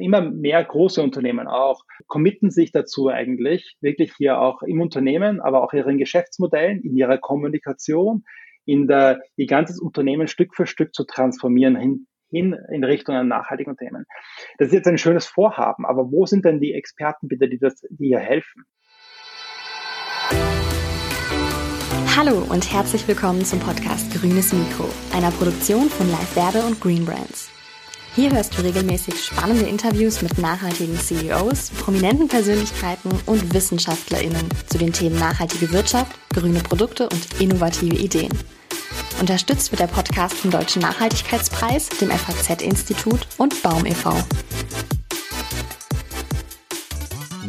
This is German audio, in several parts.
immer mehr große Unternehmen auch committen sich dazu eigentlich, wirklich hier auch im Unternehmen, aber auch ihren Geschäftsmodellen, in ihrer Kommunikation, in der, ihr ganzes Unternehmen Stück für Stück zu transformieren hin, hin in Richtung einer nachhaltigen Themen. Das ist jetzt ein schönes Vorhaben, aber wo sind denn die Experten bitte, die das, die hier helfen? Hallo und herzlich willkommen zum Podcast Grünes Mikro, einer Produktion von Live Werbe und Green Brands. Hier hörst du regelmäßig spannende Interviews mit nachhaltigen CEOs, prominenten Persönlichkeiten und WissenschaftlerInnen zu den Themen nachhaltige Wirtschaft, grüne Produkte und innovative Ideen. Unterstützt wird der Podcast vom Deutschen Nachhaltigkeitspreis, dem FAZ-Institut und Baum e.V.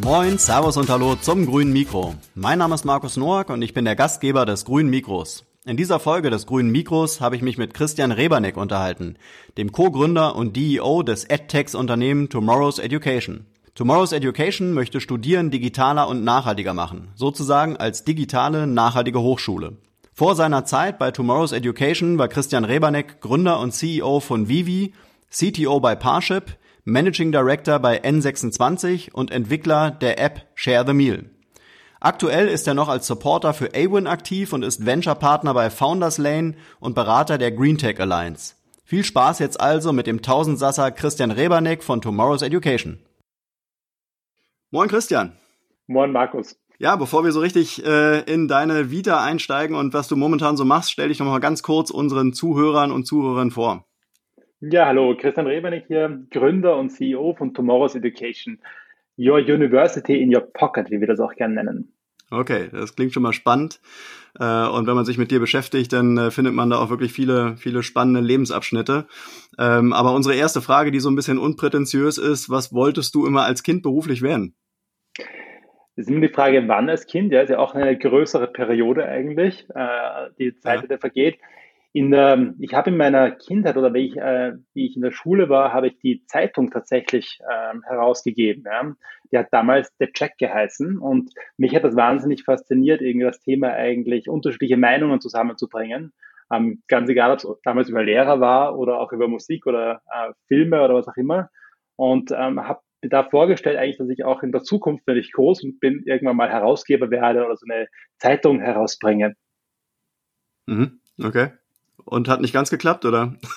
Moin, Servus und Hallo zum Grünen Mikro. Mein Name ist Markus Noack und ich bin der Gastgeber des Grünen Mikros. In dieser Folge des Grünen Mikros habe ich mich mit Christian Rebernick unterhalten, dem Co-Gründer und DEO des EdTechs-Unternehmen Tomorrow's Education. Tomorrow's Education möchte Studieren digitaler und nachhaltiger machen, sozusagen als digitale, nachhaltige Hochschule. Vor seiner Zeit bei Tomorrow's Education war Christian Reberneck Gründer und CEO von Vivi, CTO bei Parship, Managing Director bei N26 und Entwickler der App Share the Meal. Aktuell ist er noch als Supporter für Awin aktiv und ist Venture-Partner bei Founders Lane und Berater der Green Tech Alliance. Viel Spaß jetzt also mit dem Tausendsasser Christian Reberneck von Tomorrow's Education. Moin Christian. Moin Markus. Ja, bevor wir so richtig äh, in deine Vita einsteigen und was du momentan so machst, stell dich noch mal ganz kurz unseren Zuhörern und Zuhörern vor. Ja, hallo, Christian Rebernick hier, Gründer und CEO von Tomorrow's Education. Your University in Your Pocket, wie wir das auch gerne nennen. Okay, das klingt schon mal spannend. Äh, und wenn man sich mit dir beschäftigt, dann äh, findet man da auch wirklich viele, viele spannende Lebensabschnitte. Ähm, aber unsere erste Frage, die so ein bisschen unprätentiös ist, was wolltest du immer als Kind beruflich werden? Das ist immer die Frage, wann als Kind, ja, ist ja auch eine größere Periode eigentlich, äh, die Zeit, ja. die vergeht. In der, ich habe in meiner Kindheit oder wie ich, äh, wie ich in der Schule war, habe ich die Zeitung tatsächlich ähm, herausgegeben. Ja. Die hat damals The Check geheißen und mich hat das wahnsinnig fasziniert, irgendwie das Thema eigentlich unterschiedliche Meinungen zusammenzubringen. Ähm, ganz egal, ob es damals über Lehrer war oder auch über Musik oder äh, Filme oder was auch immer. Und ähm, habe mir da vorgestellt eigentlich, dass ich auch in der Zukunft, wenn ich groß bin, irgendwann mal Herausgeber werde oder so eine Zeitung herausbringe. Mhm, okay. Und hat nicht ganz geklappt, oder?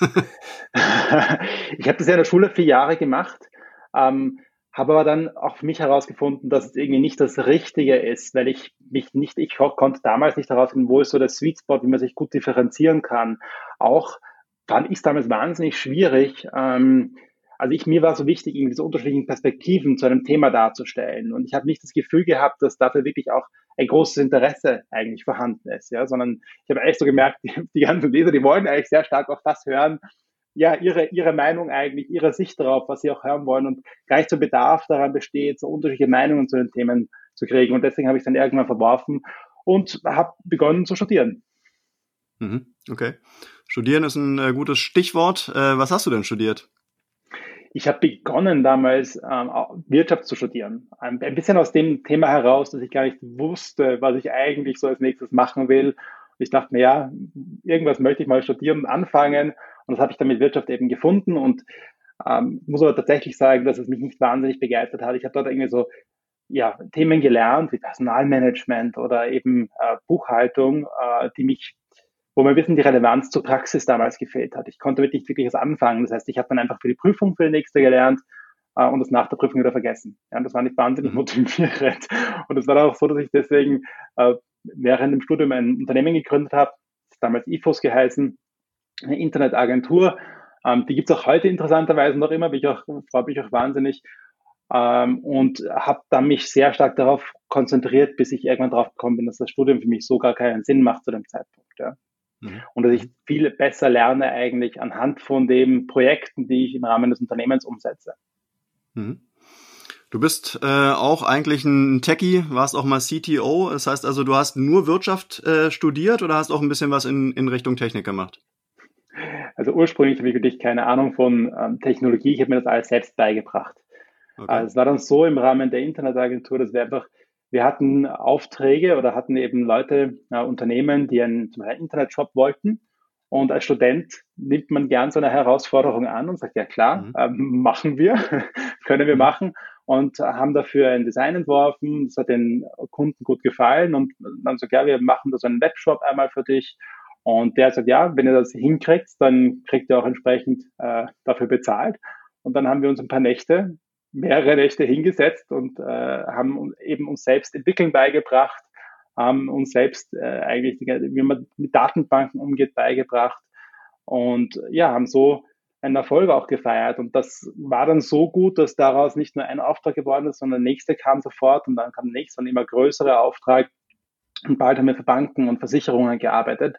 ich habe das ja in der Schule vier Jahre gemacht, ähm, habe aber dann auch für mich herausgefunden, dass es irgendwie nicht das Richtige ist, weil ich mich nicht, ich konnte damals nicht herausfinden, wo ist so der Sweet Spot, wie man sich gut differenzieren kann. Auch fand ich es damals wahnsinnig schwierig, ähm, also ich, mir war so wichtig, irgendwie so unterschiedlichen Perspektiven zu einem Thema darzustellen. Und ich habe nicht das Gefühl gehabt, dass dafür wirklich auch ein großes Interesse eigentlich vorhanden ist, ja, sondern ich habe eigentlich so gemerkt, die, die ganzen Leser, die wollen eigentlich sehr stark auf das hören, ja, ihre, ihre Meinung eigentlich, ihre Sicht darauf, was sie auch hören wollen und nicht so Bedarf daran besteht, so unterschiedliche Meinungen zu den Themen zu kriegen. Und deswegen habe ich dann irgendwann verworfen und habe begonnen zu studieren. Mhm, okay. Studieren ist ein äh, gutes Stichwort. Äh, was hast du denn studiert? Ich habe begonnen damals ähm, Wirtschaft zu studieren. Ein, ein, bisschen aus dem Thema heraus, dass ich gar nicht wusste, was ich eigentlich so als nächstes machen will. ich dachte mir, ja, irgendwas möchte ich mal studieren und anfangen. Und das habe ich dann mit Wirtschaft eben gefunden. Und ähm, muss aber tatsächlich sagen, dass es mich nicht wahnsinnig begeistert hat. Ich habe dort irgendwie so ja, Themen gelernt, wie Personalmanagement oder eben äh, Buchhaltung, äh, die mich wo mir ein bisschen die Relevanz zur Praxis damals gefehlt hat. Ich konnte wirklich wirklich was anfangen. Das heißt, ich habe dann einfach für die Prüfung für die nächste gelernt äh, und das nach der Prüfung wieder vergessen. Ja, das war nicht wahnsinnig mhm. motivierend. Und es war auch so, dass ich deswegen äh, während dem Studium ein Unternehmen gegründet habe, das damals IFOS geheißen, eine Internetagentur. Ähm, die gibt es auch heute interessanterweise noch immer, bin ich auch, freue mich auch wahnsinnig. Ähm, und habe dann mich sehr stark darauf konzentriert, bis ich irgendwann drauf gekommen bin, dass das Studium für mich so gar keinen Sinn macht zu dem Zeitpunkt. Ja. Mhm. Und dass ich viel besser lerne eigentlich anhand von den Projekten, die ich im Rahmen des Unternehmens umsetze. Mhm. Du bist äh, auch eigentlich ein Techie, warst auch mal CTO. Das heißt also, du hast nur Wirtschaft äh, studiert oder hast auch ein bisschen was in, in Richtung Technik gemacht? Also ursprünglich habe ich wirklich keine Ahnung von ähm, Technologie. Ich habe mir das alles selbst beigebracht. Okay. Also es war dann so im Rahmen der Internetagentur, dass wir einfach wir hatten Aufträge oder hatten eben Leute, äh, Unternehmen, die einen, zum Beispiel einen Internetshop wollten. Und als Student nimmt man gern so eine Herausforderung an und sagt, ja klar, mhm. äh, machen wir, können wir mhm. machen und haben dafür ein Design entworfen. Das hat den Kunden gut gefallen und dann sagt, ja, wir machen da so einen Webshop einmal für dich. Und der sagt, ja, wenn ihr das hinkriegt, dann kriegt ihr auch entsprechend äh, dafür bezahlt. Und dann haben wir uns ein paar Nächte, mehrere Nächte hingesetzt und äh, haben eben uns selbst entwickeln beigebracht, haben uns selbst äh, eigentlich, wie man mit Datenbanken umgeht, beigebracht und ja, haben so einen Erfolg auch gefeiert. Und das war dann so gut, dass daraus nicht nur ein Auftrag geworden ist, sondern der nächste kam sofort und dann kam der nächste und immer größere Auftrag. Und bald haben wir für Banken und Versicherungen gearbeitet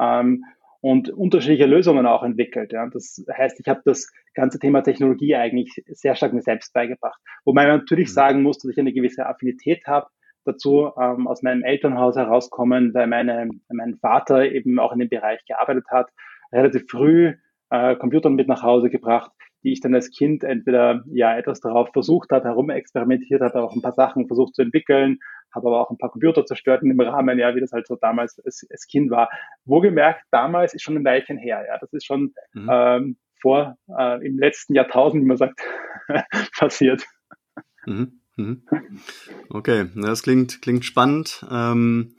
ähm, und unterschiedliche Lösungen auch entwickelt. Ja. Das heißt, ich habe das ganze Thema Technologie eigentlich sehr stark mir selbst beigebracht. Wobei man natürlich mhm. sagen muss, dass ich eine gewisse Affinität habe dazu ähm, aus meinem Elternhaus herauskommen, weil meine, mein Vater eben auch in dem Bereich gearbeitet hat, relativ früh äh, Computer mit nach Hause gebracht, die ich dann als Kind entweder ja etwas darauf versucht habe, herumexperimentiert habe, auch ein paar Sachen versucht zu entwickeln, habe aber auch ein paar Computer zerstört in dem Rahmen, ja, wie das halt so damals als, als Kind war. Wohlgemerkt, damals ist schon ein Weilchen her, ja, das ist schon mhm. ähm, vor äh, im letzten Jahrtausend, wie man sagt, passiert. Mhm. Mhm. Okay, das klingt, klingt spannend. Ähm,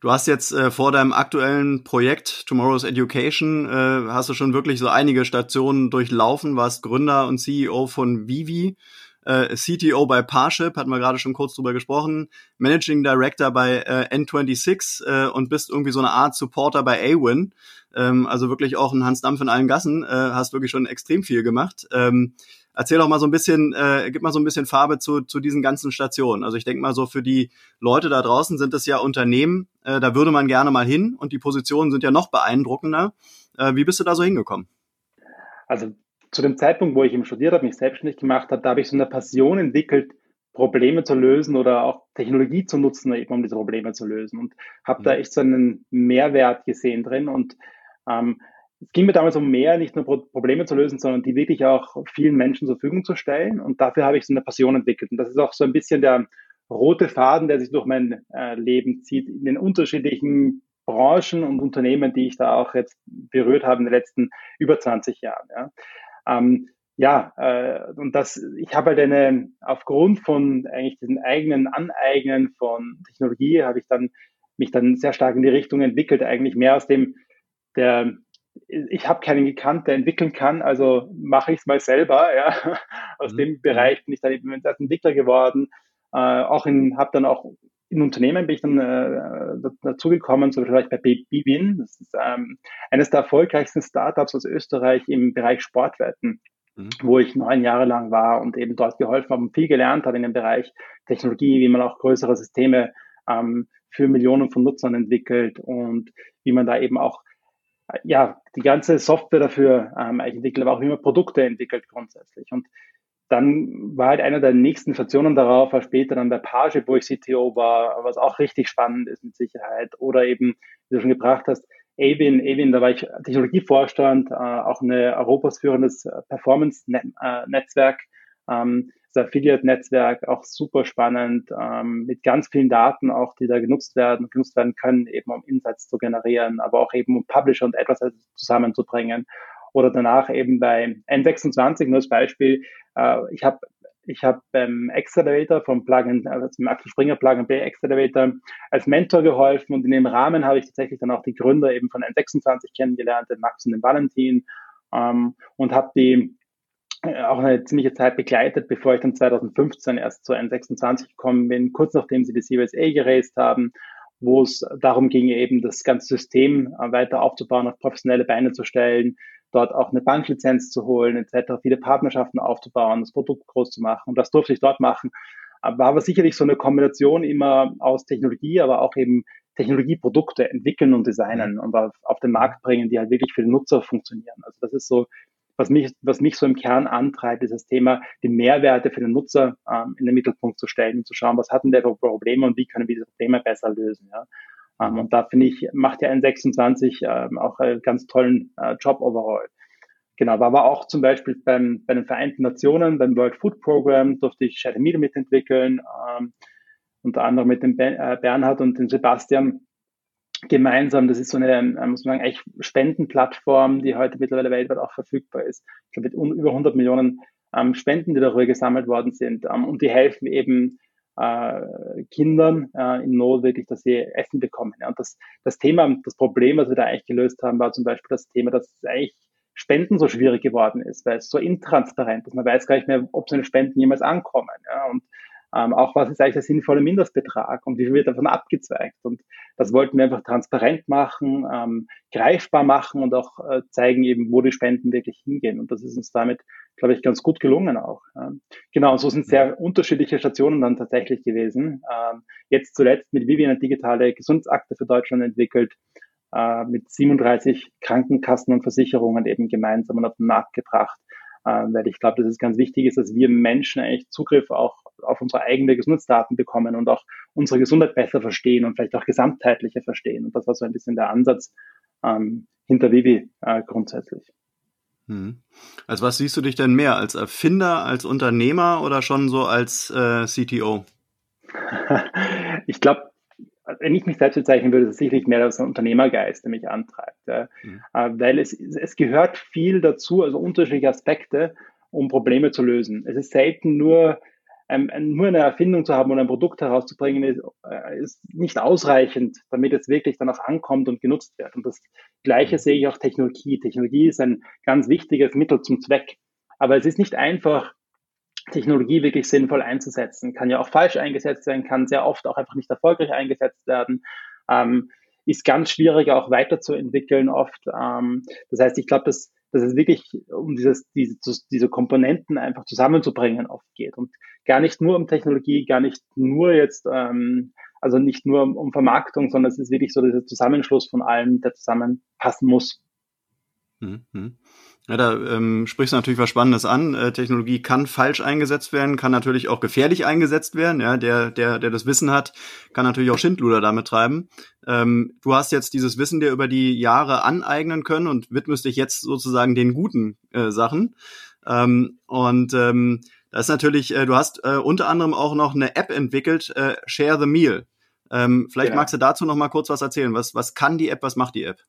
du hast jetzt äh, vor deinem aktuellen Projekt Tomorrow's Education, äh, hast du schon wirklich so einige Stationen durchlaufen, warst Gründer und CEO von Vivi, äh, CTO bei Parship, hatten wir gerade schon kurz drüber gesprochen, Managing Director bei äh, N26 äh, und bist irgendwie so eine Art Supporter bei Awin. Ähm, also wirklich auch ein Hans Dampf in allen Gassen, äh, hast wirklich schon extrem viel gemacht. Ähm, erzähl doch mal so ein bisschen, äh, gib mal so ein bisschen Farbe zu, zu diesen ganzen Stationen. Also ich denke mal so für die Leute da draußen sind es ja Unternehmen, äh, da würde man gerne mal hin und die Positionen sind ja noch beeindruckender. Äh, wie bist du da so hingekommen? Also zu dem Zeitpunkt, wo ich eben studiert habe, mich selbstständig gemacht habe, da habe ich so eine Passion entwickelt, Probleme zu lösen oder auch Technologie zu nutzen, eben um diese Probleme zu lösen. Und habe mhm. da echt so einen Mehrwert gesehen drin. Und ähm, es ging mir damals um mehr, nicht nur Probleme zu lösen, sondern die wirklich auch vielen Menschen zur Verfügung zu stellen. Und dafür habe ich so eine Passion entwickelt. Und das ist auch so ein bisschen der rote Faden, der sich durch mein äh, Leben zieht, in den unterschiedlichen Branchen und Unternehmen, die ich da auch jetzt berührt habe in den letzten über 20 Jahren. Ja, ähm, ja äh, und das, ich habe halt eine, aufgrund von eigentlich diesen eigenen Aneignen von Technologie, habe ich dann mich dann sehr stark in die Richtung entwickelt, eigentlich mehr aus dem der ich habe keinen gekannt, der entwickeln kann, also mache ich es mal selber. Ja. Aus mhm. dem Bereich bin ich dann eben als Entwickler geworden. Äh, auch in, habe dann auch in Unternehmen bin ich dann äh, dazugekommen, so vielleicht bei Bwin. Das ist ähm, eines der erfolgreichsten Startups aus Österreich im Bereich Sportwetten, mhm. wo ich neun Jahre lang war und eben dort geholfen habe und viel gelernt habe in dem Bereich Technologie, wie man auch größere Systeme ähm, für Millionen von Nutzern entwickelt und wie man da eben auch ja, die ganze Software dafür ähm, entwickelt, aber auch wie man Produkte entwickelt grundsätzlich. Und dann war halt einer der nächsten Stationen darauf, war später dann der Page, wo ich CTO war, was auch richtig spannend ist mit Sicherheit. Oder eben, wie du schon gebracht hast, Avin, Avin, da war ich Technologievorstand, äh, auch eine Europas führendes Performance-Netzwerk. Ähm, das Affiliate-Netzwerk auch super spannend, ähm, mit ganz vielen Daten auch, die da genutzt werden, genutzt werden können, eben um Insights zu generieren, aber auch eben um Publisher und etwas zusammenzubringen. Oder danach eben bei N26, nur als Beispiel, äh, ich habe ich habe beim Accelerator vom Plugin, also dem Axel Springer Plugin Bay Accelerator als Mentor geholfen und in dem Rahmen habe ich tatsächlich dann auch die Gründer eben von N26 kennengelernt, den Max und den Valentin ähm, und habe die äh, auch eine ziemliche Zeit begleitet, bevor ich dann 2015 erst zu N26 gekommen bin, kurz nachdem sie die Series A geraced haben, wo es darum ging, eben das ganze System äh, weiter aufzubauen, auf professionelle Beine zu stellen, dort auch eine Banklizenz zu holen, etc., viele Partnerschaften aufzubauen, das Produkt groß zu machen. Und das durfte ich dort machen. War aber sicherlich so eine Kombination immer aus Technologie, aber auch eben Technologieprodukte entwickeln und designen und auf, auf den Markt bringen, die halt wirklich für den Nutzer funktionieren. Also das ist so was mich, was mich so im Kern antreibt, ist das Thema, die Mehrwerte für den Nutzer ähm, in den Mittelpunkt zu stellen und zu schauen, was hatten der für Probleme und wie können wir diese Probleme besser lösen. Ja? Ähm, und da finde ich, macht ja N26 ähm, auch einen ganz tollen äh, Job overall. Genau, war aber auch zum Beispiel beim, bei den Vereinten Nationen, beim World Food Program, durfte ich Shadow Media mitentwickeln, ähm, unter anderem mit dem ben, äh, Bernhard und dem Sebastian gemeinsam, das ist so eine, muss man sagen, echt Spendenplattform, die heute mittlerweile weltweit auch verfügbar ist. Ich glaube, mit über 100 Millionen ähm, Spenden, die darüber gesammelt worden sind. Ähm, und die helfen eben äh, Kindern äh, in Not wirklich, dass sie Essen bekommen. Ja. Und das, das Thema, das Problem, was wir da eigentlich gelöst haben, war zum Beispiel das Thema, dass eigentlich Spenden so schwierig geworden ist, weil es so intransparent ist. Man weiß gar nicht mehr, ob seine Spenden jemals ankommen. Ja. Und ähm, auch was ist eigentlich der sinnvolle Mindestbetrag und wie viel wird davon abgezweigt. Und das wollten wir einfach transparent machen, ähm, greifbar machen und auch äh, zeigen eben, wo die Spenden wirklich hingehen. Und das ist uns damit, glaube ich, ganz gut gelungen auch. Ähm, genau, so sind sehr unterschiedliche Stationen dann tatsächlich gewesen. Ähm, jetzt zuletzt mit Vivi eine digitale Gesundheitsakte für Deutschland entwickelt, äh, mit 37 Krankenkassen und Versicherungen eben gemeinsam und auf den Markt gebracht ähm, weil ich glaube, dass es ganz wichtig ist, dass wir Menschen eigentlich Zugriff auch auf unsere eigenen Gesundheitsdaten bekommen und auch unsere Gesundheit besser verstehen und vielleicht auch gesamtheitlicher verstehen. Und das war so ein bisschen der Ansatz ähm, hinter Vivi äh, grundsätzlich. Hm. Also was siehst du dich denn mehr als Erfinder, als Unternehmer oder schon so als äh, CTO? ich glaube, wenn ich mich selbst bezeichnen würde, ist es sicherlich mehr als ein Unternehmergeist, der mich antreibt. Ja. Mhm. Äh, weil es, es gehört viel dazu, also unterschiedliche Aspekte, um Probleme zu lösen. Es ist selten nur, ähm, nur eine Erfindung zu haben oder ein Produkt herauszubringen, ist, äh, ist nicht ausreichend, damit es wirklich dann auch ankommt und genutzt wird. Und das Gleiche mhm. sehe ich auch Technologie. Technologie ist ein ganz wichtiges Mittel zum Zweck. Aber es ist nicht einfach, Technologie wirklich sinnvoll einzusetzen. Kann ja auch falsch eingesetzt werden, kann sehr oft auch einfach nicht erfolgreich eingesetzt werden. Ähm, ist ganz schwierig auch weiterzuentwickeln oft. Ähm, das heißt, ich glaube, dass, dass es wirklich um dieses, diese, diese Komponenten einfach zusammenzubringen oft geht und gar nicht nur um Technologie, gar nicht nur jetzt, ähm, also nicht nur um, Vermarktung, sondern es ist wirklich so dieser Zusammenschluss von allem, der zusammenpassen muss. Mhm. Ja, da ähm, sprichst du natürlich was Spannendes an. Äh, Technologie kann falsch eingesetzt werden, kann natürlich auch gefährlich eingesetzt werden. Ja, der, der, der das Wissen hat, kann natürlich auch Schindluder damit treiben. Ähm, du hast jetzt dieses Wissen dir über die Jahre aneignen können und widmest dich jetzt sozusagen den guten äh, Sachen. Ähm, und ähm, das ist natürlich, äh, du hast äh, unter anderem auch noch eine App entwickelt, äh, Share the Meal. Ähm, vielleicht genau. magst du dazu noch mal kurz was erzählen. Was, was kann die App, was macht die App?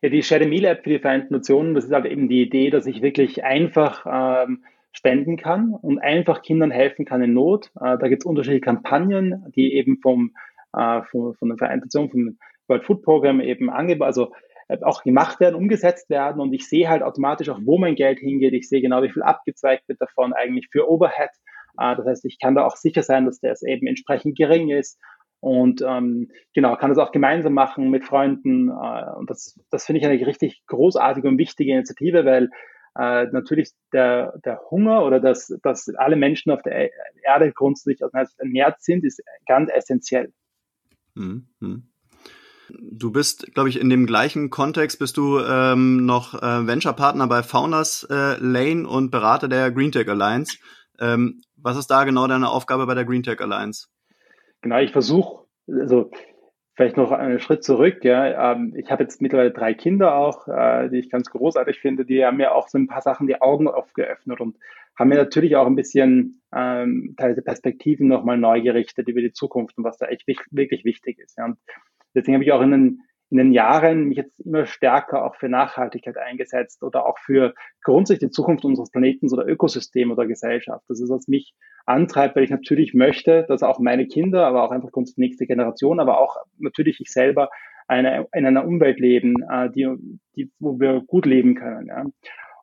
Ja, die Share the Meal App für die Vereinten Nationen, das ist halt eben die Idee, dass ich wirklich einfach ähm, spenden kann und einfach Kindern helfen kann in Not. Äh, da gibt es unterschiedliche Kampagnen, die eben vom, äh, von, von der Vereinten Nationen, vom World Food Program eben angeboten, also äh, auch gemacht werden, umgesetzt werden und ich sehe halt automatisch auch, wo mein Geld hingeht. Ich sehe genau, wie viel abgezweigt wird davon eigentlich für Overhead. Äh, das heißt, ich kann da auch sicher sein, dass der eben entsprechend gering ist und ähm, genau, kann das auch gemeinsam machen mit Freunden. Äh, und das, das finde ich eine richtig großartige und wichtige Initiative, weil äh, natürlich der, der Hunger oder das, dass alle Menschen auf der Erde grundsätzlich ernährt sind, ist ganz essentiell. Mhm. Du bist, glaube ich, in dem gleichen Kontext bist du ähm, noch äh, Venture-Partner bei Founders äh, Lane und Berater der Green Tech Alliance. Ähm, was ist da genau deine Aufgabe bei der Green Tech Alliance? Genau, ich versuche, also vielleicht noch einen Schritt zurück. Ja, ähm, ich habe jetzt mittlerweile drei Kinder auch, äh, die ich ganz großartig finde. Die haben mir auch so ein paar Sachen die Augen aufgeöffnet und haben mir natürlich auch ein bisschen ähm, teilweise Perspektiven nochmal neu gerichtet über die Zukunft und was da echt wirklich wichtig ist. Ja. Und deswegen habe ich auch in den in den Jahren mich jetzt immer stärker auch für Nachhaltigkeit eingesetzt oder auch für grundsätzlich die Zukunft unseres Planeten oder Ökosystem oder Gesellschaft. Das ist, was mich antreibt, weil ich natürlich möchte, dass auch meine Kinder, aber auch einfach die nächste Generation, aber auch natürlich ich selber eine, in einer Umwelt leben, äh, die, die, wo wir gut leben können. Ja.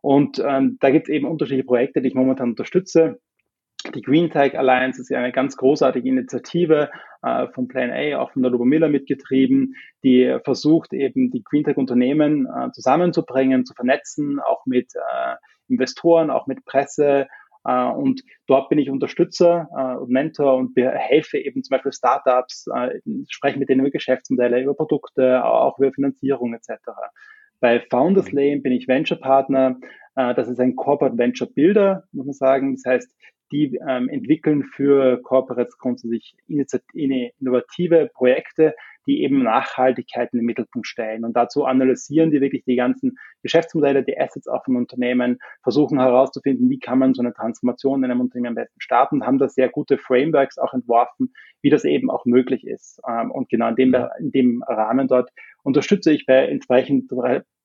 Und ähm, da gibt es eben unterschiedliche Projekte, die ich momentan unterstütze. Die Green Tech Alliance ist ja eine ganz großartige Initiative äh, von Plan A, auch von der Lobo Miller mitgetrieben, die versucht eben die Green Tech Unternehmen äh, zusammenzubringen, zu vernetzen, auch mit äh, Investoren, auch mit Presse. Äh, und dort bin ich Unterstützer äh, und Mentor und helfe eben zum Beispiel Startups, äh, spreche mit denen über Geschäftsmodelle, über Produkte, auch über Finanzierung etc. Bei Founders Lane bin ich Venture Partner. Das ist ein Corporate Venture Builder, muss man sagen. Das heißt, die ähm, entwickeln für Corporates grundsätzlich innovative Projekte, die eben Nachhaltigkeit in den Mittelpunkt stellen. Und dazu analysieren die wirklich die ganzen Geschäftsmodelle, die Assets auch von Unternehmen, versuchen herauszufinden, wie kann man so eine Transformation in einem Unternehmen am besten starten, haben da sehr gute Frameworks auch entworfen, wie das eben auch möglich ist. Ähm, und genau in dem, in dem Rahmen dort unterstütze ich bei entsprechend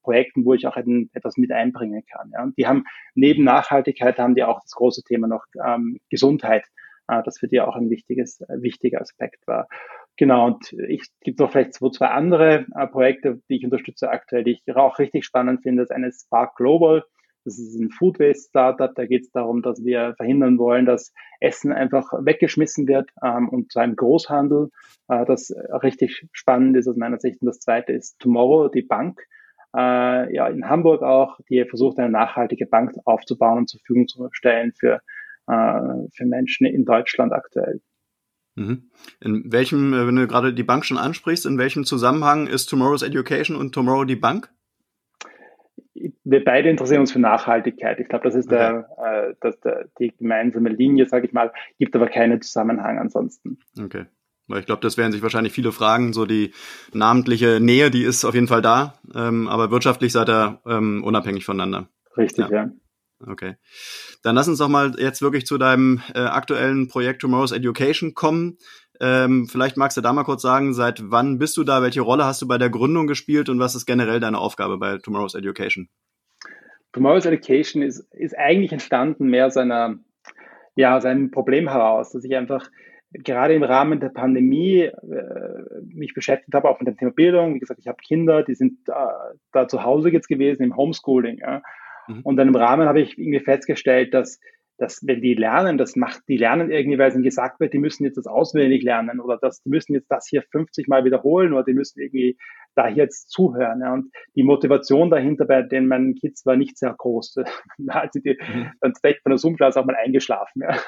Projekten, wo ich auch etwas mit einbringen kann. Ja. Und die haben neben Nachhaltigkeit haben die auch das große Thema noch ähm, Gesundheit, äh, das für die auch ein wichtiges, äh, wichtiger Aspekt war. Genau, und ich gibt noch vielleicht zwei, zwei andere äh, Projekte, die ich unterstütze aktuell, die ich auch richtig spannend finde. Das eine ist Spark Global. Das ist ein Food Waste Startup. Da geht es darum, dass wir verhindern wollen, dass Essen einfach weggeschmissen wird ähm, und zu einem Großhandel. Äh, das richtig spannend ist aus meiner Sicht. Und das zweite ist Tomorrow, die Bank äh, ja, in Hamburg auch, die versucht, eine nachhaltige Bank aufzubauen und zur Verfügung zu stellen für, äh, für Menschen in Deutschland aktuell. Mhm. In welchem, äh, wenn du gerade die Bank schon ansprichst, in welchem Zusammenhang ist Tomorrow's Education und Tomorrow die Bank? Wir beide interessieren uns für Nachhaltigkeit. Ich glaube, das ist okay. der, äh, das, der, die gemeinsame Linie, sage ich mal, gibt aber keinen Zusammenhang ansonsten. Okay. Weil ich glaube, das werden sich wahrscheinlich viele fragen. So die namentliche Nähe, die ist auf jeden Fall da, ähm, aber wirtschaftlich seid ihr ähm, unabhängig voneinander. Richtig, ja. ja. Okay. Dann lass uns doch mal jetzt wirklich zu deinem äh, aktuellen Projekt Tomorrow's Education kommen. Ähm, vielleicht magst du da mal kurz sagen, seit wann bist du da, welche Rolle hast du bei der Gründung gespielt und was ist generell deine Aufgabe bei Tomorrow's Education? Tomorrow's Education ist, ist eigentlich entstanden mehr aus einer, ja, aus einem Problem heraus, dass ich einfach gerade im Rahmen der Pandemie äh, mich beschäftigt habe, auch mit dem Thema Bildung. Wie gesagt, ich habe Kinder, die sind äh, da zu Hause jetzt gewesen im Homeschooling. Ja. Mhm. Und dann im Rahmen habe ich irgendwie festgestellt, dass dass wenn die lernen, das macht, die lernen irgendwie, weil es ihnen gesagt wird, die müssen jetzt das auswendig lernen oder das, die müssen jetzt das hier 50 Mal wiederholen oder die müssen irgendwie da jetzt zuhören. Ja. Und die Motivation dahinter bei den meinen Kids war nicht sehr groß. da hat sie die, mhm. dann direkt von der Zoom-Class auch mal eingeschlafen. Ja.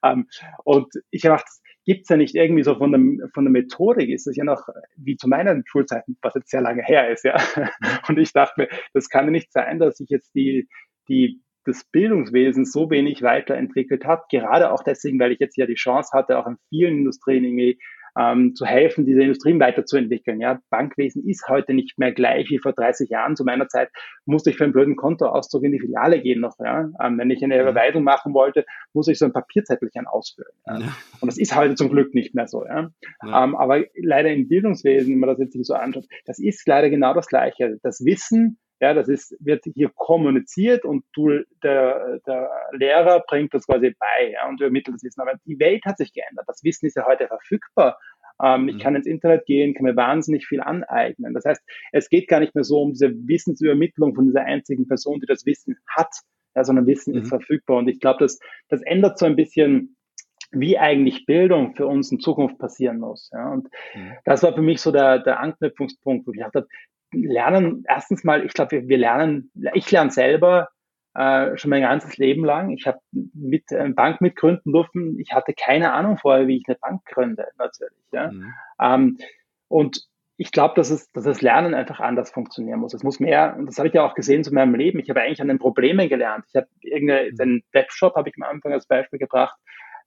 Um, und ich habe gedacht, gibt's ja nicht irgendwie so von der, von der Methodik, ist es ja noch wie zu meinen Schulzeiten, was jetzt sehr lange her ist, ja. Und ich dachte mir, das kann ja nicht sein, dass ich jetzt die, die des Bildungswesens so wenig weiterentwickelt hat, gerade auch deswegen, weil ich jetzt ja die Chance hatte, auch in vielen Industrien irgendwie ähm, zu helfen, diese Industrien weiterzuentwickeln. Ja, Bankwesen ist heute nicht mehr gleich wie vor 30 Jahren. Zu meiner Zeit musste ich für einen blöden Kontoauszug in die Filiale gehen noch. Ja? Ähm, wenn ich eine Überweisung machen wollte, muss ich so ein Papierzettelchen ausfüllen. Ja? ja. Und das ist heute zum Glück nicht mehr so. Ja? ja. Ähm, aber leider im Bildungswesen, wenn man das jetzt so anschaut, das ist leider genau das Gleiche. Das Wissen ja, das ist, wird hier kommuniziert und du, der, der Lehrer bringt das quasi bei ja, und übermittelt das Wissen. Aber die Welt hat sich geändert. Das Wissen ist ja heute verfügbar. Ähm, ich mhm. kann ins Internet gehen, kann mir wahnsinnig viel aneignen. Das heißt, es geht gar nicht mehr so um diese Wissensübermittlung von dieser einzigen Person, die das Wissen hat, ja, sondern Wissen mhm. ist verfügbar. Und ich glaube, das, das ändert so ein bisschen wie eigentlich Bildung für uns in Zukunft passieren muss. Ja. Und mhm. das war für mich so der, der Anknüpfungspunkt, wo ich dachte, lernen, erstens mal, ich glaube, wir, wir lernen, ich lerne selber äh, schon mein ganzes Leben lang. Ich habe mit äh, Bank mitgründen dürfen. Ich hatte keine Ahnung vorher, wie ich eine Bank gründe, natürlich. Ja. Mhm. Ähm, und ich glaube, dass es, dass das Lernen einfach anders funktionieren muss. Es muss mehr, und das habe ich ja auch gesehen zu meinem Leben. Ich habe eigentlich an den Problemen gelernt. Ich habe irgendeinen mhm. Webshop, habe ich am Anfang als Beispiel gebracht.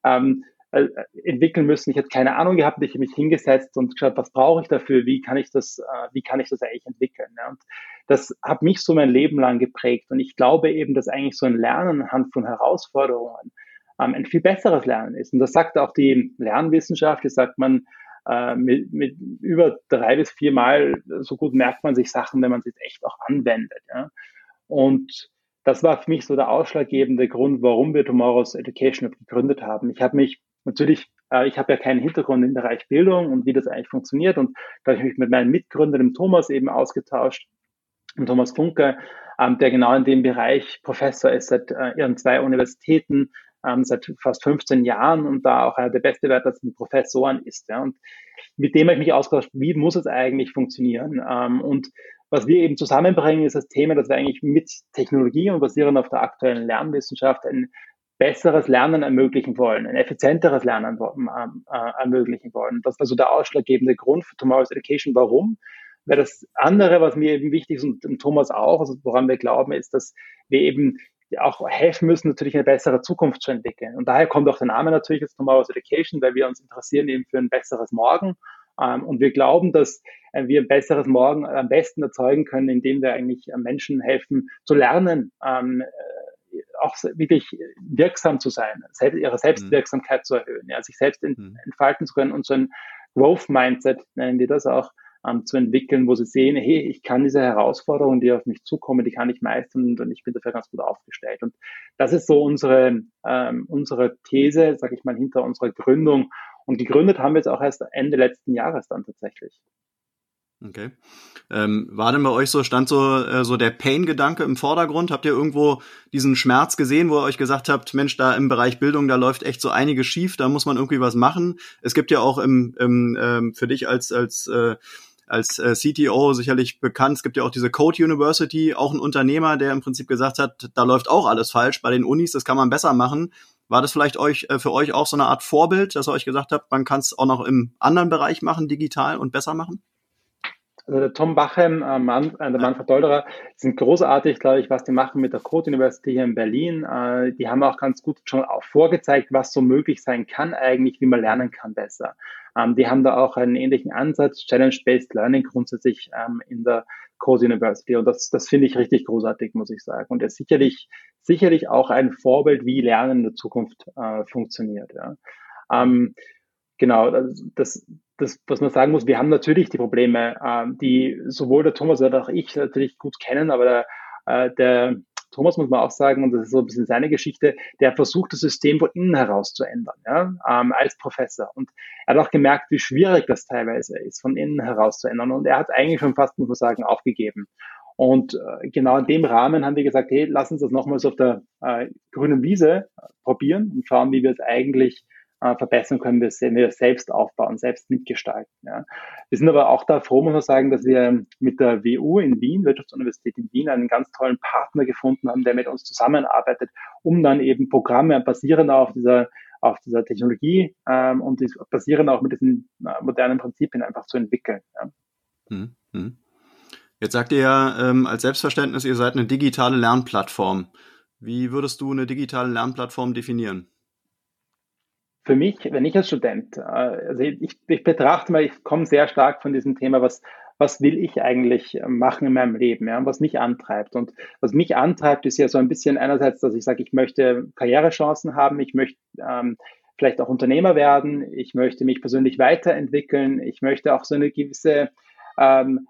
Ähm, äh, entwickeln müssen. Ich hätte keine Ahnung gehabt, ich habe mich hingesetzt und geschaut, was brauche ich dafür, wie kann ich das, äh, wie kann ich das eigentlich entwickeln. Ja? Und das hat mich so mein Leben lang geprägt. Und ich glaube eben, dass eigentlich so ein Lernen anhand von Herausforderungen ähm, ein viel besseres Lernen ist. Und das sagt auch die Lernwissenschaft, die sagt man, äh, mit, mit über drei bis vier Mal so gut merkt man sich Sachen, wenn man sie echt auch anwendet. Ja? Und das war für mich so der ausschlaggebende Grund, warum wir Tomorrow's Education gegründet haben. Ich habe mich natürlich, äh, ich habe ja keinen Hintergrund im Bereich Bildung und wie das eigentlich funktioniert. Und da habe ich mich mit meinem Mitgründer, dem Thomas, eben ausgetauscht, dem Thomas Funke, ähm, der genau in dem Bereich Professor ist seit äh, ihren zwei Universitäten, ähm, seit fast 15 Jahren und da auch einer der beste Werte sind Professoren ist. Ja. Und mit dem habe ich mich ausgetauscht, wie muss es eigentlich funktionieren? Ähm, und was wir eben zusammenbringen, ist das Thema, dass wir eigentlich mit Technologie und basierend auf der aktuellen Lernwissenschaft ein besseres Lernen ermöglichen wollen, ein effizienteres Lernen ähm, äh, ermöglichen wollen. Das war so der ausschlaggebende Grund für Tomorrow's Education. Warum? Weil das andere, was mir eben wichtig ist und, Thomas auch, also woran wir glauben, ist, dass wir eben auch helfen müssen, natürlich eine bessere Zukunft zu entwickeln. Und daher kommt auch der Name natürlich jetzt Tomorrow's Education, weil wir uns interessieren eben für ein besseres Morgen Ähm, und wir glauben, dass äh, wir ein besseres Morgen am besten erzeugen können, indem wir eigentlich Menschen helfen zu lernen, ähm, äh, auch wirklich wirksam zu sein, ihre Selbstwirksamkeit mhm. zu erhöhen, ja, sich selbst mhm. entfalten zu können und so ein Growth-Mindset, nennen wir das auch, ähm, zu entwickeln, wo sie sehen, hey, ich kann diese Herausforderungen, die auf mich zukommen, die kann ich meistern und ich bin dafür ganz gut aufgestellt. Und das ist so unsere, ähm, unsere These, sage ich mal, hinter unserer Gründung. Und gegründet haben wir jetzt auch erst Ende letzten Jahres dann tatsächlich. Okay. Ähm, war denn bei euch so, stand so, äh, so der Pain-Gedanke im Vordergrund? Habt ihr irgendwo diesen Schmerz gesehen, wo ihr euch gesagt habt, Mensch, da im Bereich Bildung, da läuft echt so einiges schief, da muss man irgendwie was machen? Es gibt ja auch im, im ähm, für dich als, als äh, als äh, CTO sicherlich bekannt. Es gibt ja auch diese Code University, auch ein Unternehmer, der im Prinzip gesagt hat, da läuft auch alles falsch bei den Unis, das kann man besser machen. War das vielleicht euch äh, für euch auch so eine Art Vorbild, dass ihr euch gesagt habt, man kann es auch noch im anderen Bereich machen, digital und besser machen? Also der Tom Bachem, äh, Mann, äh, der Manfred Dolderer, sind großartig, glaube ich, was die machen mit der Code University hier in Berlin. Äh, die haben auch ganz gut schon auch vorgezeigt, was so möglich sein kann eigentlich, wie man lernen kann besser. Ähm, die haben da auch einen ähnlichen Ansatz, Challenge-Based Learning grundsätzlich ähm, in der Code University. Und das, das finde ich richtig großartig, muss ich sagen. Und ist sicherlich, sicherlich auch ein Vorbild, wie Lernen in der Zukunft äh, funktioniert. Ja. Ähm, genau, das, das, was man sagen muss, wir haben natürlich die Probleme, äh, die sowohl der Thomas als auch ich natürlich gut kennen, aber der, äh, der Thomas muss man auch sagen, und das ist so ein bisschen seine Geschichte, der versucht, das System von innen heraus zu ändern, ja, ähm, als Professor. Und er hat auch gemerkt, wie schwierig das teilweise ist, von innen heraus zu ändern. Und er hat eigentlich schon fast, muss man sagen, aufgegeben. Und äh, genau in dem Rahmen haben wir gesagt, hey, lass uns das nochmals auf der äh, grünen Wiese probieren und schauen, wie wir es eigentlich äh, verbessern können, wir, wir selbst aufbauen, selbst mitgestalten. Ja. Wir sind aber auch da froh, muss man sagen, dass wir mit der WU in Wien, Wirtschaftsuniversität in Wien, einen ganz tollen Partner gefunden haben, der mit uns zusammenarbeitet, um dann eben Programme basierend auf dieser auf dieser Technologie ähm, und basierend auch mit diesen äh, modernen Prinzipien einfach zu entwickeln. Ja. Hm, hm. Jetzt sagt ihr ja ähm, als Selbstverständnis, ihr seid eine digitale Lernplattform. Wie würdest du eine digitale Lernplattform definieren? Für mich, wenn ich als Student, äh, also ich, ich betrachte mal, ich komme sehr stark von diesem Thema, was, was will ich eigentlich machen in meinem Leben, ja, was mich antreibt. Und was mich antreibt, ist ja so ein bisschen einerseits, dass ich sage, ich möchte Karrierechancen haben, ich möchte ähm, vielleicht auch Unternehmer werden, ich möchte mich persönlich weiterentwickeln, ich möchte auch so eine gewisse ähm,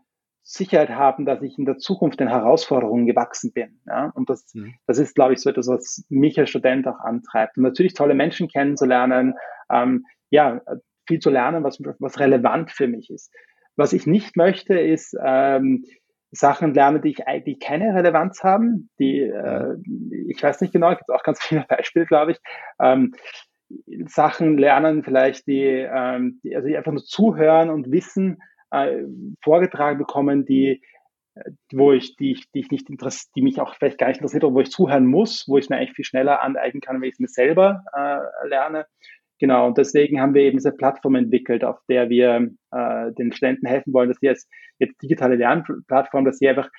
Sicherheit haben, dass ich in der Zukunft den Herausforderungen gewachsen bin. Ja? Und das, mhm. das ist, glaube ich, so etwas, was mich als Student auch antreibt. Und natürlich tolle Menschen kennenzulernen, ähm, ja, viel zu lernen, was, was relevant für mich ist. Was ich nicht möchte, ist ähm, Sachen lernen, die ich eigentlich keine Relevanz haben. Die, äh, ich weiß nicht genau, gibt auch ganz viele Beispiele, glaube ich. Ähm, Sachen lernen vielleicht, die, ähm, die also die einfach nur zuhören und wissen, äh, vorgetragen bekommen, die wo ich, die, ich, die ich nicht die mich auch vielleicht gar nicht interessiert, oder wo ich zuhören muss, wo ich es mir eigentlich viel schneller aneignen kann, wenn ich es mir selber äh, lerne. Genau, und deswegen haben wir eben diese Plattform entwickelt, auf der wir äh, den Studenten helfen wollen, dass sie jetzt, jetzt digitale Lernplattform, dass sie einfach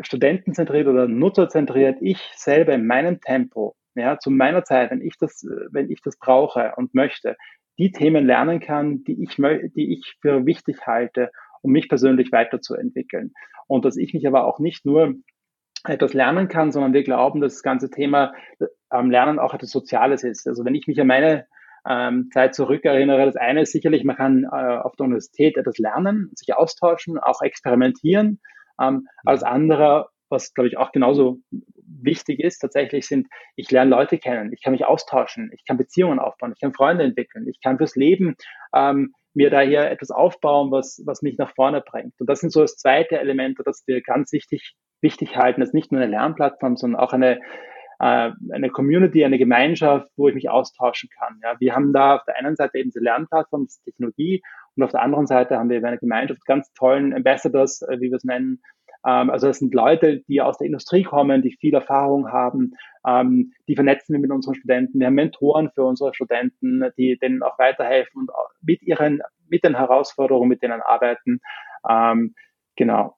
studentenzentriert oder nutzerzentriert, ich selber in meinem Tempo, ja, zu meiner Zeit, wenn ich das, wenn ich das brauche und möchte, die Themen lernen kann, die ich, die ich für wichtig halte, um mich persönlich weiterzuentwickeln. Und dass ich mich aber auch nicht nur etwas lernen kann, sondern wir glauben, dass das ganze Thema ähm, Lernen auch etwas Soziales ist. Also wenn ich mich an meine ähm, Zeit zurückerinnere, das eine ist sicherlich, man kann äh, auf der Universität etwas lernen, sich austauschen, auch experimentieren. Ähm, als andere, was glaube ich auch genauso wichtig ist, tatsächlich sind, ich lerne Leute kennen, ich kann mich austauschen, ich kann Beziehungen aufbauen, ich kann Freunde entwickeln, ich kann fürs Leben ähm, mir da hier etwas aufbauen, was, was mich nach vorne bringt. Und das sind so das zweite Element, das wir ganz wichtig, wichtig halten, das ist nicht nur eine Lernplattform, sondern auch eine, äh, eine Community, eine Gemeinschaft, wo ich mich austauschen kann. Ja, wir haben da auf der einen Seite eben diese Lernplattform, diese Technologie, und auf der anderen Seite haben wir eine Gemeinschaft ganz tollen Ambassadors, äh, wie wir es nennen, also das sind Leute, die aus der Industrie kommen, die viel Erfahrung haben, ähm, die vernetzen wir mit unseren Studenten. Wir haben Mentoren für unsere Studenten, die denen auch weiterhelfen und mit ihren, mit den Herausforderungen, mit denen arbeiten. Ähm, genau.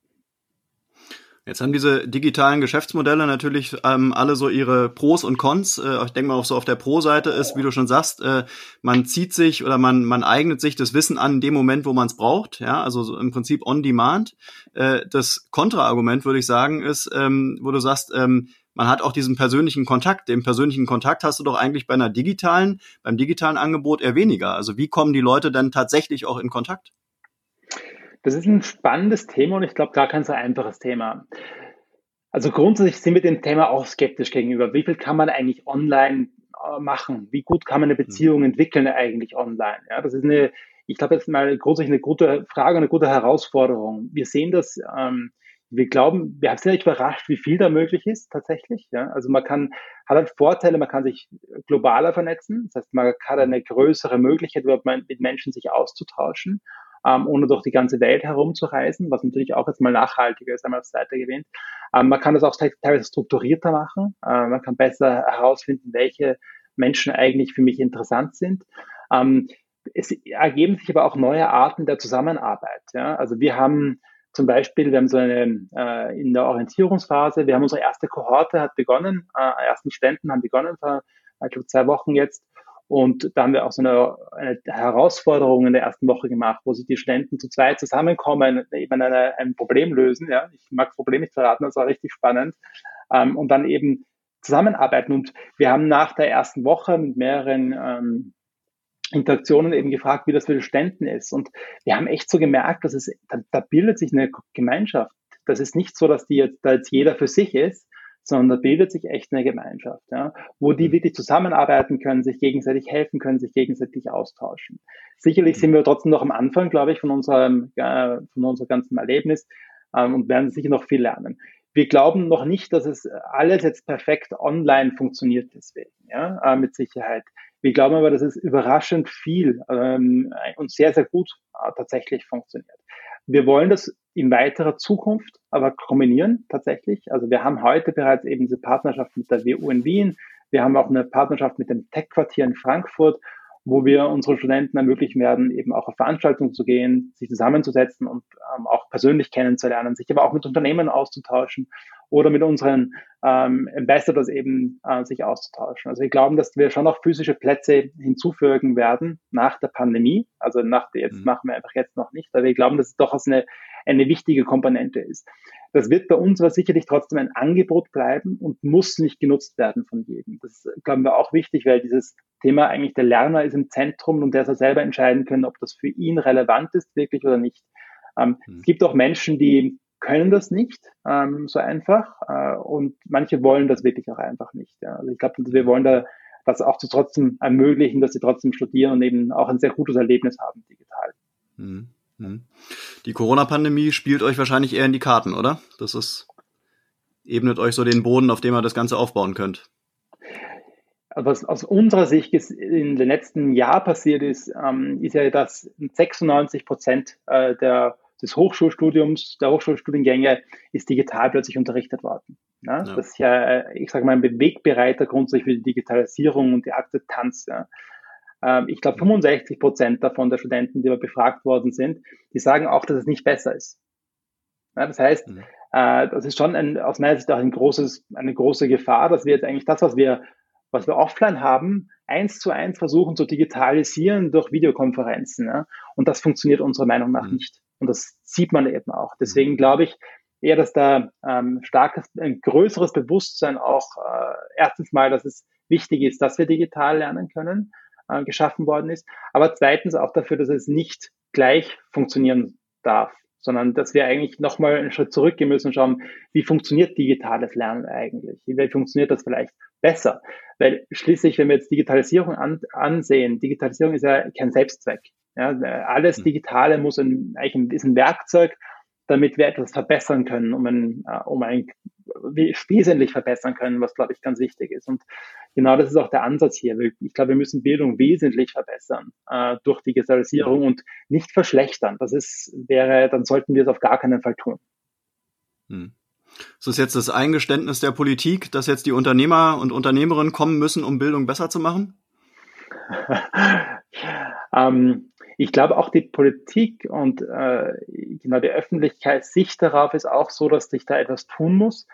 Jetzt haben diese digitalen Geschäftsmodelle natürlich ähm, alle so ihre Pros und Cons. Äh, ich denke mal auch so auf der Pro-Seite ist, wie du schon sagst, äh, man zieht sich oder man, man eignet sich das Wissen an in dem Moment, wo man es braucht. Ja, also so im Prinzip on demand. Äh, das Kontraargument, würde ich sagen, ist, ähm, wo du sagst, ähm, man hat auch diesen persönlichen Kontakt. Den persönlichen Kontakt hast du doch eigentlich bei einer digitalen, beim digitalen Angebot eher weniger. Also wie kommen die Leute dann tatsächlich auch in Kontakt? Das ist ein spannendes Thema und ich glaube gar kein so einfaches Thema. Also grundsätzlich sind wir dem Thema auch skeptisch gegenüber. Wie viel kann man eigentlich online äh, machen? Wie gut kann man eine Beziehung mhm. entwickeln eigentlich online? Ja, das ist eine, ich glaube, ist mal grundsätzlich eine gute Frage, eine gute Herausforderung. Wir sehen das, ähm, wir glauben, wir sind nicht überrascht, wie viel da möglich ist tatsächlich. Ja? Also man kann, hat halt Vorteile, man kann sich globaler vernetzen. Das heißt, man hat eine größere Möglichkeit, überhaupt mit Menschen sich auszutauschen ähm, ohne durch die ganze Welt herumzureisen, was natürlich auch jetzt mal nachhaltiger ist, einmal auf Seite gewinnt. Ähm, man kann das auch teilweise strukturierter machen. Äh, man kann besser herausfinden, welche Menschen eigentlich für mich interessant sind. Ähm, es ergeben sich aber auch neue Arten der Zusammenarbeit. Ja? Also wir haben zum Beispiel, wir haben so eine äh, in der Orientierungsphase, wir haben unsere erste Kohorte hat begonnen, äh, ersten Ständen haben begonnen vor, ich glaube, zwei Wochen jetzt und da haben wir auch so eine, eine Herausforderung in der ersten Woche gemacht, wo sich die Studenten zu zweit zusammenkommen, eben eine, ein Problem lösen. Ja, ich mag Probleme nicht verraten, das war richtig spannend. Ähm, und dann eben zusammenarbeiten. Und wir haben nach der ersten Woche mit mehreren ähm, Interaktionen eben gefragt, wie das für die Studenten ist. Und wir haben echt so gemerkt, dass es, da, da bildet sich eine Gemeinschaft. Das ist nicht so, dass die jetzt, da jetzt jeder für sich ist, sondern da bildet sich echt eine Gemeinschaft, ja, wo die mhm. wirklich zusammenarbeiten können, sich gegenseitig helfen können, sich gegenseitig austauschen. Sicherlich sind mhm. wir trotzdem noch am Anfang, glaube ich, von unserem, äh, von unserem ganzen Erlebnis ähm, und werden sicher noch viel lernen. Wir glauben noch nicht, dass es alles jetzt perfekt online funktioniert deswegen, ja, äh, mit Sicherheit. Wir glauben aber, dass es überraschend viel ähm, und sehr, sehr gut äh, tatsächlich funktioniert. Wir wollen das in weiterer Zukunft aber kombinieren tatsächlich. Also wir haben heute bereits eben diese Partnerschaft mit der WU in Wien. Wir haben auch eine Partnerschaft mit dem Tech-Quartier in Frankfurt, wo wir unseren Studenten ermöglichen werden, eben auch auf Veranstaltungen zu gehen, sich zusammenzusetzen und ähm, auch persönlich kennenzulernen, sich aber auch mit Unternehmen auszutauschen oder mit unseren ähm, Ambassadors eben äh, sich auszutauschen. Also wir glauben, dass wir schon noch physische Plätze hinzufügen werden nach der Pandemie. Also nach der, jetzt mhm. machen wir einfach jetzt noch nicht, aber wir glauben, dass es doch eine, eine wichtige Komponente ist. Das wird bei uns aber sicherlich trotzdem ein Angebot bleiben und muss nicht genutzt werden von jedem. Das glauben wir auch wichtig, weil dieses Thema eigentlich der Lerner ist im Zentrum und der soll selber entscheiden können, ob das für ihn relevant ist wirklich oder nicht. Ähm, mhm. Es gibt auch Menschen, die können das nicht ähm, so einfach äh, und manche wollen das wirklich auch einfach nicht. Ja. Also ich glaube, wir wollen da das auch zu trotzdem ermöglichen, dass sie trotzdem studieren und eben auch ein sehr gutes Erlebnis haben digital. Mhm. mhm. Die Corona-Pandemie spielt euch wahrscheinlich eher in die Karten, oder? Das ist ebnet euch so den Boden, auf dem ihr das Ganze aufbauen könnt. Was aus unserer Sicht in den letzten Jahr passiert ist, ähm, ist ja, dass 96 Prozent äh, der des Hochschulstudiums, der Hochschulstudiengänge ist digital plötzlich unterrichtet worden. Ja? ja. Das ist ja, ich sage mal, ein Bewegbereiter grundsätzlich für die Digitalisierung und die Akzeptanz. Ja? Ähm, ich glaube, 65 Prozent davon der Studenten, die befragt worden sind, die sagen auch, dass es nicht besser ist. Das heißt, mhm. äh, das ist schon ein, aus meiner Sicht auch ein großes, eine große Gefahr, dass wir jetzt eigentlich das, was wir, was wir offline haben, eins zu eins versuchen zu digitalisieren durch Videokonferenzen. Und das funktioniert unserer Meinung nach mhm. nicht. Und das sieht man eben auch. Deswegen mhm. glaube ich eher, dass da ähm, starkes, ein größeres Bewusstsein auch äh, erstens mal, dass es wichtig ist, dass wir digital lernen können, äh, geschaffen worden ist. Aber zweitens auch dafür, dass es nicht gleich funktionieren darf, sondern dass wir eigentlich nochmal einen Schritt zurückgehen müssen und schauen, wie funktioniert digitales Lernen eigentlich? Wie funktioniert das vielleicht besser? Weil schließlich, wenn wir jetzt Digitalisierung an, ansehen, Digitalisierung ist ja kein Selbstzweck. Ja, alles hm. Digitale muss ein, eigentlich ein, ist ein Werkzeug, damit wir etwas verbessern können, um ein, äh, um ein wesentlich verbessern können, was glaube ich ganz wichtig ist. Und genau das ist auch der Ansatz hier. Ich glaube, wir müssen Bildung wesentlich verbessern äh, durch Digitalisierung und nicht verschlechtern. Das ist, wäre, dann sollten wir es auf gar keinen Fall tun. Hm. Ist das jetzt das Eingeständnis der Politik, dass jetzt die Unternehmer und Unternehmerinnen kommen müssen, um Bildung besser zu machen? ähm, ich glaube auch die Politik und äh, genau die Öffentlichkeit Sicht darauf ist auch so, dass sich da etwas tun muss.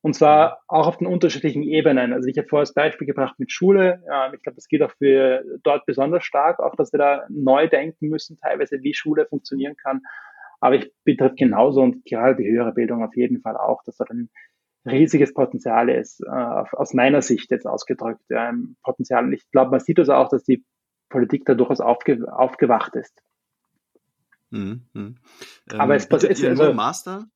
Und zwar auch auf den unterschiedlichen Ebenen. Also ich habe vorher das Beispiel gebracht mit Schule. Ich glaube, das geht auch für dort besonders stark, auch dass wir da neu denken müssen, teilweise wie Schule funktionieren kann. Aber ich betrifft genauso und gerade die höhere Bildung auf jeden Fall auch, dass da ein riesiges Potenzial ist, äh, aus meiner Sicht jetzt ausgedrückt, ja, Potenzial. Und ich glaube, man sieht das auch, dass die Politik da durchaus aufge aufgewacht ist. Mhm, mh. ähm, Aber es passiert also, Master?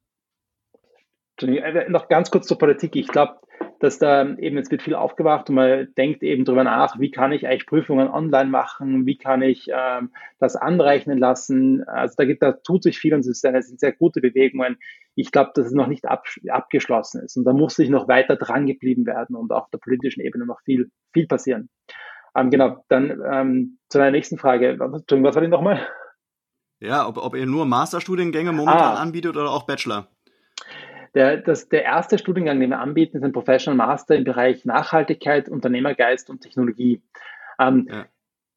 Äh, noch ganz kurz zur Politik. Ich glaube, dass da eben jetzt wird viel aufgewacht und man denkt eben darüber nach, wie kann ich eigentlich Prüfungen online machen, wie kann ich ähm, das anrechnen lassen. Also da, gibt, da tut sich viel und es sind sehr gute Bewegungen. Ich glaube, dass es noch nicht ab, abgeschlossen ist und da muss sich noch weiter dran geblieben werden und auf der politischen Ebene noch viel, viel passieren. Ähm, genau, dann ähm, zu der nächsten Frage. Entschuldigung, was war denn nochmal? Ja, ob, ob ihr nur Masterstudiengänge momentan ah. anbietet oder auch Bachelor? Der, das, der erste Studiengang, den wir anbieten, ist ein Professional Master im Bereich Nachhaltigkeit, Unternehmergeist und Technologie. Ähm, ja.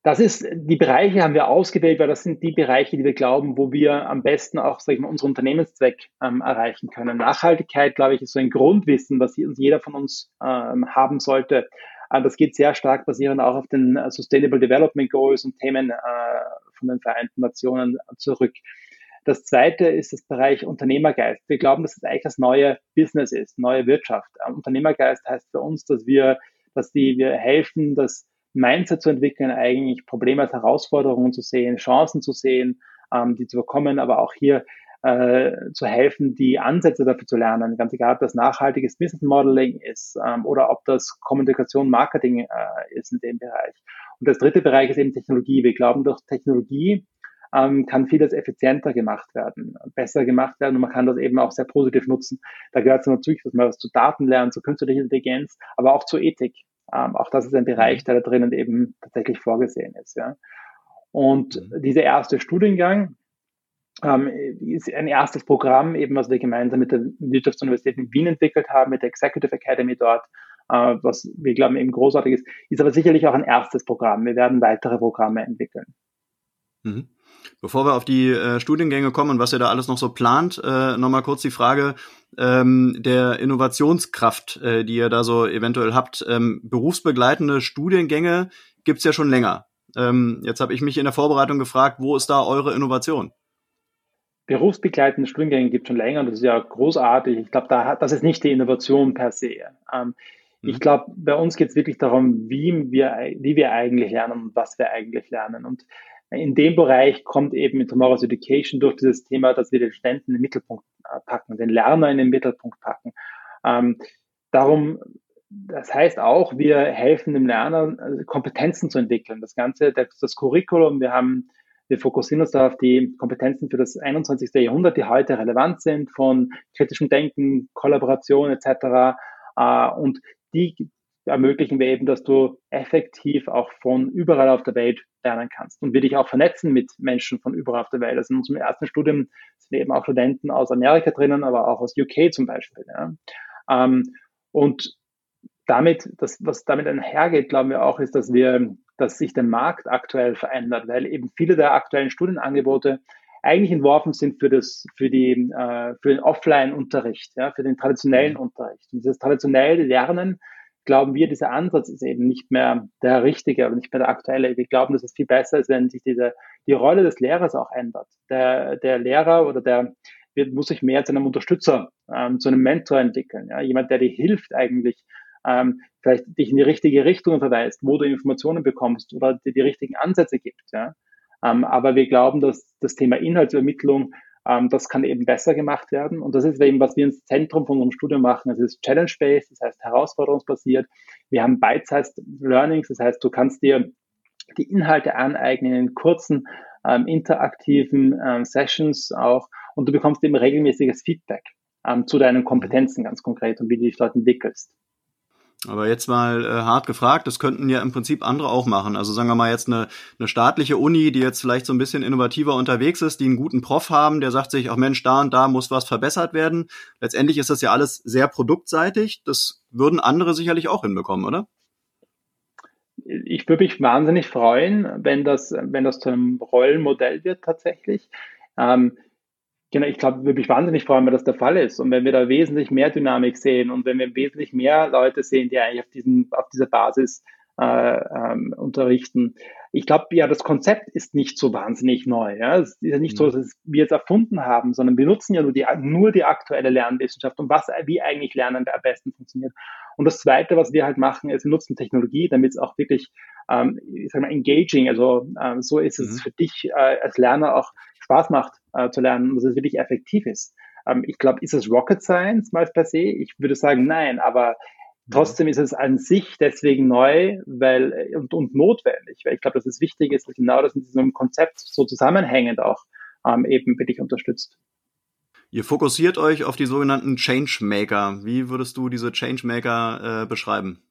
Das ist, die Bereiche haben wir ausgewählt, weil das sind die Bereiche, die wir glauben, wo wir am besten auch, sag ich mal, unseren Unternehmenszweck ähm, erreichen können. Nachhaltigkeit, glaube ich, ist so ein Grundwissen, was uns jeder von uns ähm, haben sollte. Äh, das geht sehr stark basierend auch auf den äh, Sustainable Development Goals und Themen äh, von den Vereinten Nationen zurück. Das zweite ist das Bereich Unternehmergeist. Wir glauben, dass es eigentlich das neue Business ist, neue Wirtschaft. Unternehmergeist heißt für uns, dass wir, dass die, wir helfen, das Mindset zu entwickeln, eigentlich Probleme als Herausforderungen zu sehen, Chancen zu sehen, ähm, die zu bekommen, aber auch hier äh, zu helfen, die Ansätze dafür zu lernen. Ganz egal, ob das nachhaltiges Business Modeling ist ähm, oder ob das Kommunikation, Marketing äh, ist in dem Bereich. Und das dritte Bereich ist eben Technologie. Wir glauben, durch Technologie ähm, kann vieles effizienter gemacht werden, besser gemacht werden und man kann das eben auch sehr positiv nutzen. Da gehört es natürlich, dass man was zu Daten lernt, zu künstlicher Intelligenz, aber auch zu Ethik. Ähm, auch das ist ein Bereich, der da drinnen eben tatsächlich vorgesehen ist. Ja. Und mhm. dieser erste Studiengang ähm, ist ein erstes Programm, eben was wir gemeinsam mit der Wirtschaftsuniversität in Wien entwickelt haben, mit der Executive Academy dort, äh, was wir glauben eben großartig ist, ist aber sicherlich auch ein erstes Programm. Wir werden weitere Programme entwickeln. Mhm. Bevor wir auf die äh, Studiengänge kommen und was ihr da alles noch so plant, äh, nochmal kurz die Frage ähm, der Innovationskraft, äh, die ihr da so eventuell habt. Ähm, berufsbegleitende Studiengänge gibt's ja schon länger. Ähm, jetzt habe ich mich in der Vorbereitung gefragt, wo ist da eure Innovation? Berufsbegleitende Studiengänge gibt schon länger und das ist ja großartig. Ich glaube, da, das ist nicht die Innovation per se. Ähm, mhm. Ich glaube, bei uns geht es wirklich darum, wie wir, wie wir eigentlich lernen und was wir eigentlich lernen. Und in dem Bereich kommt eben in Tomorrow's Education durch dieses Thema, dass wir den Studenten in den Mittelpunkt äh, packen, den Lerner in den Mittelpunkt packen. Ähm, darum, das heißt auch, wir helfen dem Lerner, äh, Kompetenzen zu entwickeln. Das Ganze, das, das Curriculum, wir haben, wir fokussieren uns da auf die Kompetenzen für das 21. Jahrhundert, die heute relevant sind, von kritischem Denken, Kollaboration etc. Äh, und die ermöglichen wir eben, dass du effektiv auch von überall auf der Welt lernen kannst und wir dich auch vernetzen mit Menschen von überall auf der Welt. Also in unserem ersten Studium sind eben auch Studenten aus Amerika drinnen, aber auch aus UK zum Beispiel. Ja. Ähm, und damit, das, was damit einhergeht, glauben wir auch, ist, dass wir, dass sich der Markt aktuell verändert, weil eben viele der aktuellen Studienangebote eigentlich entworfen sind für das, für die, äh, für den Offline-Unterricht, ja, für den traditionellen mhm. Unterricht. Und dieses traditionelle Lernen glauben wir, dieser Ansatz ist eben nicht mehr der richtige, aber nicht mehr der aktuelle. Wir glauben, dass es viel besser ist, wenn sich diese, die Rolle des Lehrers auch ändert. Der, der Lehrer oder der wird, muss sich mehr zu einem Unterstützer, ähm, zu einem Mentor entwickeln. Ja? Jemand, der dir hilft eigentlich, ähm, vielleicht dich in die richtige Richtung verweist, wo du Informationen bekommst oder dir die richtigen Ansätze gibt. Ja? Ähm, aber wir glauben, dass das Thema Inhaltsübermittlung ähm, das kann eben besser gemacht werden. Und das ist eben, was wir ins Zentrum von unserem Studium machen. Es ist Challenge-based, das heißt herausforderungsbasiert. Wir haben Bite-sized Learnings, das heißt, du kannst dir die Inhalte aneignen in kurzen, ähm, interaktiven ähm, Sessions auch und du bekommst eben regelmäßiges Feedback ähm, zu deinen Kompetenzen ganz konkret und wie du dich dort entwickelst. Aber jetzt mal äh, hart gefragt, das könnten ja im Prinzip andere auch machen. Also sagen wir mal jetzt eine, eine staatliche Uni, die jetzt vielleicht so ein bisschen innovativer unterwegs ist, die einen guten Prof haben, der sagt sich, ach Mensch, da und da muss was verbessert werden. Letztendlich ist das ja alles sehr produktseitig. Das würden andere sicherlich auch hinbekommen, oder? ich würde mich wahnsinnig freuen, wenn das, wenn das zu einem Rollenmodell wird tatsächlich. Ähm, genau, ich glaube, würde mich wahnsinnig freuen, wenn das der Fall ist und wenn wir da wesentlich mehr Dynamik sehen und wenn wir wesentlich mehr Leute sehen, die eigentlich auf, diesen, auf dieser Basis äh, ähm, unterrichten. Ich glaube, ja, das Konzept ist nicht so wahnsinnig neu. Ja? Es ist ja nicht so, mhm. dass wir es erfunden haben, sondern wir nutzen ja nur die, nur die aktuelle Lernwissenschaft und was, wie eigentlich Lernen am besten funktioniert. Und das Zweite, was wir halt machen, ist, wir nutzen Technologie, damit es auch wirklich, ähm, ich sag mal, engaging, also ähm, so ist es mhm. für dich äh, als Lerner auch Spaß macht äh, zu lernen, dass es wirklich effektiv ist. Ähm, ich glaube, ist es Rocket Science mal per se? Ich würde sagen, nein, aber Trotzdem ist es an sich deswegen neu weil, und, und notwendig, weil ich glaube, dass es wichtig ist, dass genau das in diesem Konzept so zusammenhängend auch ähm, eben für dich unterstützt. Ihr fokussiert euch auf die sogenannten Changemaker. Wie würdest du diese Changemaker äh, beschreiben?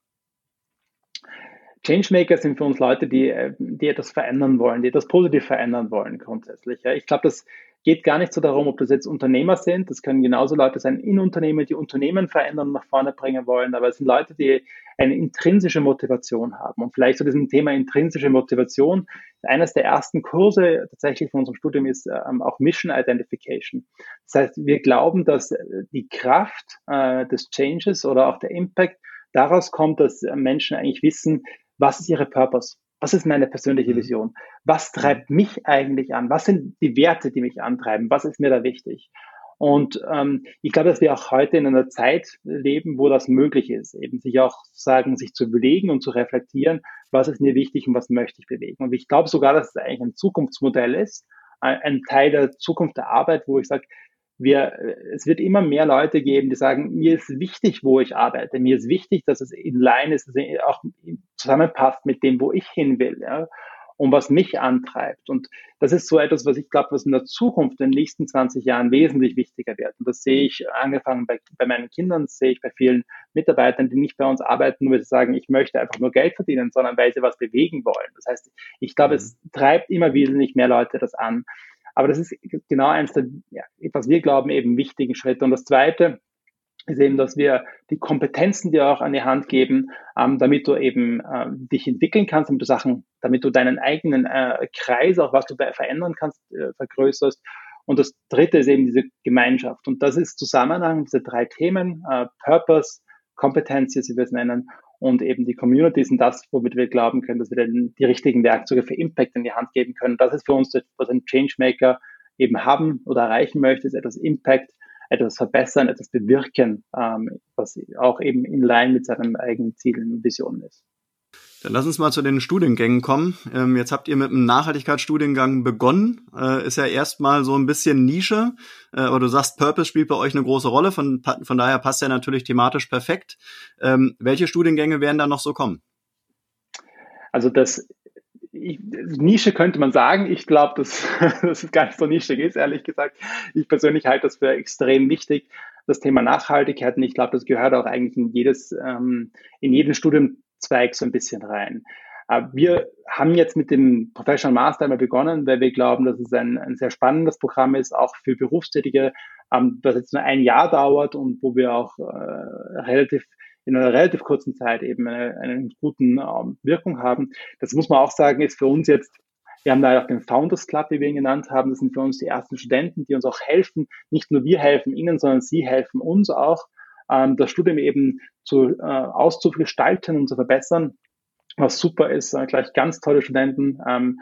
Changemaker sind für uns Leute, die, äh, die etwas verändern wollen, die etwas positiv verändern wollen grundsätzlich. Ja. Ich glaube, das geht gar nicht so darum, ob das jetzt Unternehmer sind. Das können genauso Leute sein in Unternehmen, die Unternehmen verändern, nach vorne bringen wollen. Aber es sind Leute, die eine intrinsische Motivation haben. Und vielleicht zu diesem Thema intrinsische Motivation. Eines der ersten Kurse tatsächlich von unserem Studium ist ähm, auch Mission Identification. Das heißt, wir glauben, dass die Kraft äh, des Changes oder auch der Impact daraus kommt, dass Menschen eigentlich wissen, was ist ihre Purpose? Was ist meine persönliche mhm. Vision? Was treibt mhm. mich eigentlich an? Was sind die Werte, die mich antreiben? Was ist mir da wichtig? Und ähm, ich glaube, dass wir auch heute in einer Zeit leben, wo das möglich ist, eben sich auch sagen, sich zu überlegen und zu reflektieren, was ist mir wichtig und was möchte ich bewegen. Und ich glaube sogar, dass es eigentlich ein Zukunftsmodell ist, ein Teil der Zukunft der Arbeit, wo ich sage, wir, es wird immer mehr Leute geben, die sagen, mir ist wichtig, wo ich arbeite. Mir ist wichtig, dass es in line ist, dass es auch zusammenpasst mit dem, wo ich hin will. Ja? und was mich antreibt. Und das ist so etwas, was ich glaube, was in der Zukunft, in den nächsten 20 Jahren wesentlich wichtiger wird. Und das sehe ich angefangen bei, bei meinen Kindern, sehe ich bei vielen Mitarbeitern, die nicht bei uns arbeiten, nur weil sie sagen, ich möchte einfach nur Geld verdienen, sondern weil sie was bewegen wollen. Das heißt, ich glaube, mhm. es treibt immer wesentlich mehr Leute das an. Aber das ist genau eins der, was wir glauben, eben wichtigen Schritte. Und das Zweite ist eben, dass wir die Kompetenzen dir auch an die Hand geben, ähm, damit du eben äh, dich entwickeln kannst, damit du Sachen, damit du deinen eigenen äh, Kreis, auch was du verändern kannst, äh, vergrößerst. Und das Dritte ist eben diese Gemeinschaft. Und das ist Zusammenhang, diese drei Themen, äh, Purpose, Kompetenz, wie wir es nennen, und eben die Community sind das, womit wir glauben können, dass wir dann die richtigen Werkzeuge für Impact in die Hand geben können. Das ist für uns das, was ein Changemaker eben haben oder erreichen möchte, ist etwas Impact, etwas verbessern, etwas bewirken, ähm, was auch eben in line mit seinen eigenen Zielen und Visionen ist. Dann lass uns mal zu den Studiengängen kommen. Ähm, jetzt habt ihr mit einem Nachhaltigkeitsstudiengang begonnen. Äh, ist ja erstmal so ein bisschen Nische. Äh, aber du sagst, Purpose spielt bei euch eine große Rolle. Von, von daher passt er natürlich thematisch perfekt. Ähm, welche Studiengänge werden da noch so kommen? Also das ich, Nische könnte man sagen. Ich glaube, dass, dass es gar nicht so nischig ist, ehrlich gesagt. Ich persönlich halte das für extrem wichtig, das Thema Nachhaltigkeit. Und ich glaube, das gehört auch eigentlich in jedes, ähm, in jeden Studienzweig so ein bisschen rein. Äh, wir haben jetzt mit dem Professional Master einmal begonnen, weil wir glauben, dass es ein, ein sehr spannendes Programm ist, auch für Berufstätige, ähm, das jetzt nur ein Jahr dauert und wo wir auch äh, relativ in einer relativ kurzen Zeit eben eine, eine guten ähm, Wirkung haben. Das muss man auch sagen, ist für uns jetzt wir haben da auch den Founders Club, wie wir ihn genannt haben. Das sind für uns die ersten Studenten, die uns auch helfen. Nicht nur wir helfen ihnen, sondern sie helfen uns auch, ähm, das Studium eben zu, äh, auszugestalten und zu verbessern, was super ist. Äh, gleich ganz tolle Studenten. Ähm,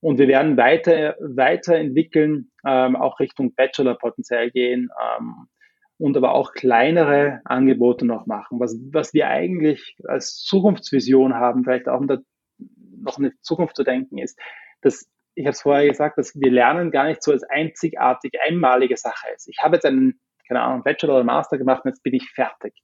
und wir werden weiter, weiterentwickeln, ähm, auch Richtung Bachelor potenziell gehen. Ähm, und aber auch kleinere Angebote noch machen. Was, was wir eigentlich als Zukunftsvision haben, vielleicht auch um da noch eine Zukunft zu denken, ist, dass ich habe es vorher gesagt, dass wir lernen gar nicht so als einzigartig, einmalige Sache ist. Ich habe jetzt einen, keine Ahnung, Bachelor oder Master gemacht und jetzt bin ich fertig.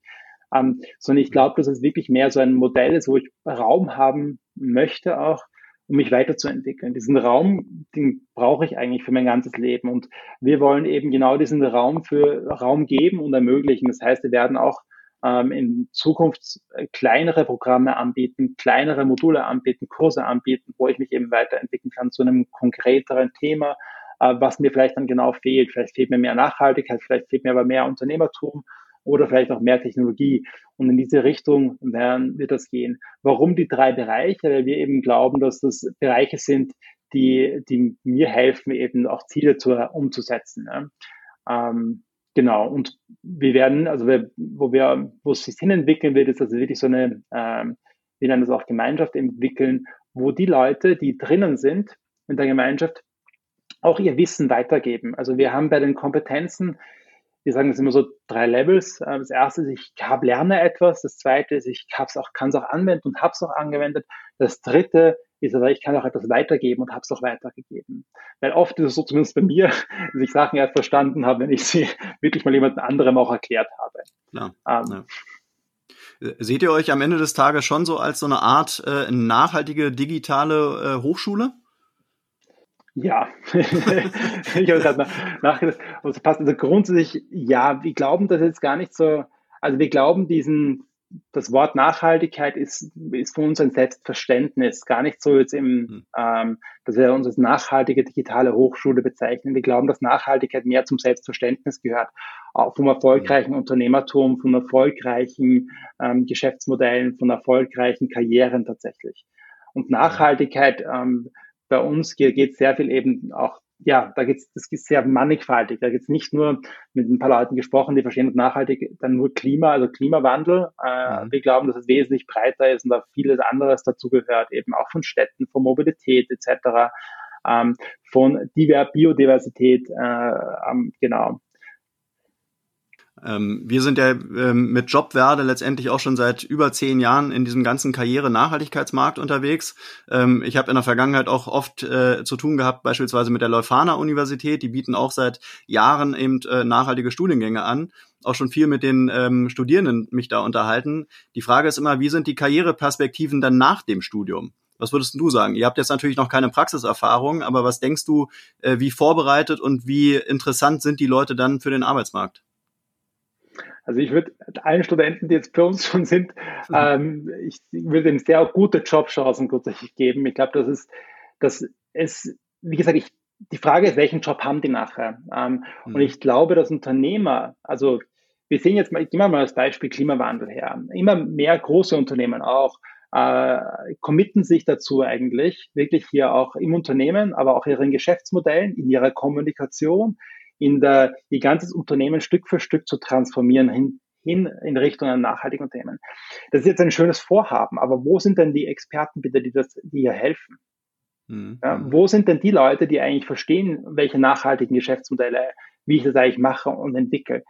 Ähm, sondern ich glaube, dass es wirklich mehr so ein Modell ist, wo ich Raum haben möchte auch, um mich weiterzuentwickeln. Diesen Raum, den brauche ich eigentlich für mein ganzes Leben. Und wir wollen eben genau diesen Raum für Raum geben und ermöglichen. Das heißt, wir werden auch ähm, in Zukunft kleinere Programme anbieten, kleinere Module anbieten, Kurse anbieten, wo ich mich eben weiterentwickeln kann zu einem konkreteren Thema, was mir vielleicht dann genau fehlt. Vielleicht fehlt mir mehr Nachhaltigkeit, vielleicht fehlt mir aber mehr Unternehmertum oder vielleicht auch mehr Technologie. Und in diese Richtung werden, wird das gehen. Warum die drei Bereiche? Weil wir eben glauben, dass das Bereiche sind, die, die mir helfen, eben auch Ziele zu, umzusetzen. Ja. Ähm, genau. Und wir werden, also wir, wo wir, wo es sich hin entwickeln wird, ist also wirklich so eine, ähm, wir nennen das auch Gemeinschaft entwickeln, wo die Leute, die drinnen sind in der Gemeinschaft, auch ihr Wissen weitergeben. Also wir haben bei den Kompetenzen, wir sagen es immer so drei Levels. Äh, das erste ist, ich hab, lerne etwas. Das zweite ist, ich auch, kann es auch anwenden und habe es auch angewendet. Das dritte ist aber, ich kann auch etwas weitergeben und habe es auch weitergegeben. Weil oft ist es so, zumindest bei mir, dass ich Sachen erst verstanden habe, wenn ich sie wirklich mal jemand anderem auch erklärt habe. Ja, ähm, ja. Seht ihr euch am Ende des Tages schon so als so eine Art äh, nachhaltige digitale äh, Hochschule? Ja, ich habe gerade nachgedacht, was passt. Also grundsätzlich, ja, wir glauben das jetzt gar nicht so, also wir glauben diesen, das Wort Nachhaltigkeit ist, ist für uns ein Selbstverständnis, gar nicht so jetzt im, hm. ähm, dass wir uns als nachhaltige digitale Hochschule bezeichnen. Wir glauben, dass Nachhaltigkeit mehr zum Selbstverständnis gehört, auch vom erfolgreichen mhm. Unternehmertum, von erfolgreichen ähm, Geschäftsmodellen, von erfolgreichen Karrieren tatsächlich. Und Nachhaltigkeit ähm, bei uns geht es sehr viel eben auch, ja, da geht's, das ist sehr mannigfaltig. Da geht's nicht nur mit ein paar Leuten gesprochen, die verstehen nachhaltig dann nur Klima, also Klimawandel. Äh, mhm. Wir glauben, dass es wesentlich breiter ist und da vieles anderes dazu gehört, eben auch von Städten, von Mobilität etc., ähm, von Biodiversität, äh, ähm, genau. Ähm, wir sind ja ähm, mit Jobwerde letztendlich auch schon seit über zehn Jahren in diesem ganzen Karriere-Nachhaltigkeitsmarkt unterwegs. Ähm, ich habe in der Vergangenheit auch oft äh, zu tun gehabt, beispielsweise mit der Leuphana Universität. Die bieten auch seit Jahren eben äh, nachhaltige Studiengänge an. Auch schon viel mit den ähm, Studierenden mich da unterhalten. Die Frage ist immer, wie sind die Karriereperspektiven dann nach dem Studium? Was würdest du sagen? Ihr habt jetzt natürlich noch keine Praxiserfahrung, aber was denkst du, äh, wie vorbereitet und wie interessant sind die Leute dann für den Arbeitsmarkt? Also ich würde allen Studenten, die jetzt für uns schon sind, mhm. ähm, ich würde ihnen sehr gute Jobchancen tatsächlich geben. Ich glaube, das ist, das ist, wie gesagt, ich, die Frage ist, welchen Job haben die nachher? Ähm, mhm. Und ich glaube, dass Unternehmer, also wir sehen jetzt mal, ich gehe mal als Beispiel Klimawandel her. Immer mehr große Unternehmen auch äh, committen sich dazu eigentlich, wirklich hier auch im Unternehmen, aber auch ihren Geschäftsmodellen, in ihrer Kommunikation, in der, ihr ganzes Unternehmen Stück für Stück zu transformieren hin, hin in Richtung einer nachhaltigen Unternehmen. Das ist jetzt ein schönes Vorhaben, aber wo sind denn die Experten bitte, die das, die hier helfen? Mhm. Ja, wo sind denn die Leute, die eigentlich verstehen, welche nachhaltigen Geschäftsmodelle, wie ich das eigentlich mache und entwickle?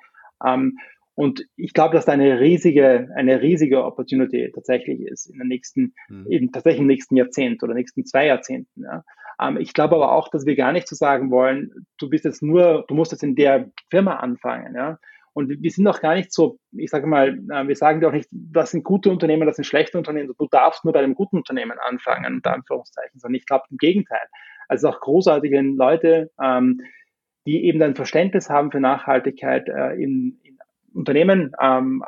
Ähm, und ich glaube, dass da eine riesige, eine riesige Opportunity tatsächlich ist in den nächsten, mhm. in, tatsächlich im nächsten Jahrzehnt oder nächsten zwei Jahrzehnten. Ja. Ähm, ich glaube aber auch, dass wir gar nicht so sagen wollen, du bist jetzt nur, du musst jetzt in der Firma anfangen, ja. Und wir sind auch gar nicht so, ich sage mal, äh, wir sagen dir auch nicht, das sind gute Unternehmen, das sind schlechte Unternehmen, du darfst nur bei einem guten Unternehmen anfangen, unter Anführungszeichen, sondern ich glaube im Gegenteil. Also auch großartige Leute, ähm, die eben ein Verständnis haben für Nachhaltigkeit äh, in, in Unternehmen, ähm,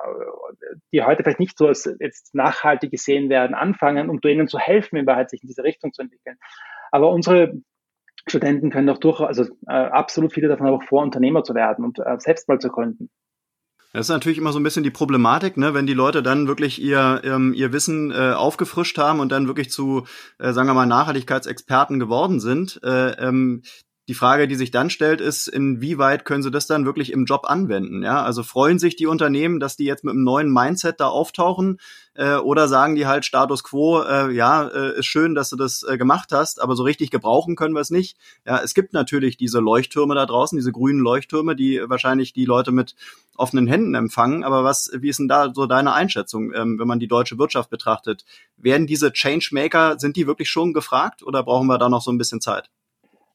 die heute vielleicht nicht so als jetzt nachhaltig gesehen werden, anfangen, um denen zu helfen, in Wahrheit sich in diese Richtung zu entwickeln. Aber unsere Studenten können auch durchaus, also äh, absolut viele davon auch vor, Unternehmer zu werden und äh, selbst mal zu gründen. Das ist natürlich immer so ein bisschen die Problematik, ne, wenn die Leute dann wirklich ihr ähm, ihr Wissen äh, aufgefrischt haben und dann wirklich zu, äh, sagen wir mal, Nachhaltigkeitsexperten geworden sind. Äh, ähm, die Frage, die sich dann stellt, ist, inwieweit können sie das dann wirklich im Job anwenden? Ja, also freuen sich die Unternehmen, dass die jetzt mit einem neuen Mindset da auftauchen, äh, oder sagen die halt Status Quo, äh, ja, äh, ist schön, dass du das äh, gemacht hast, aber so richtig gebrauchen können wir es nicht. Ja, es gibt natürlich diese Leuchttürme da draußen, diese grünen Leuchttürme, die wahrscheinlich die Leute mit offenen Händen empfangen. Aber was, wie ist denn da so deine Einschätzung, ähm, wenn man die deutsche Wirtschaft betrachtet? Werden diese Changemaker, sind die wirklich schon gefragt oder brauchen wir da noch so ein bisschen Zeit?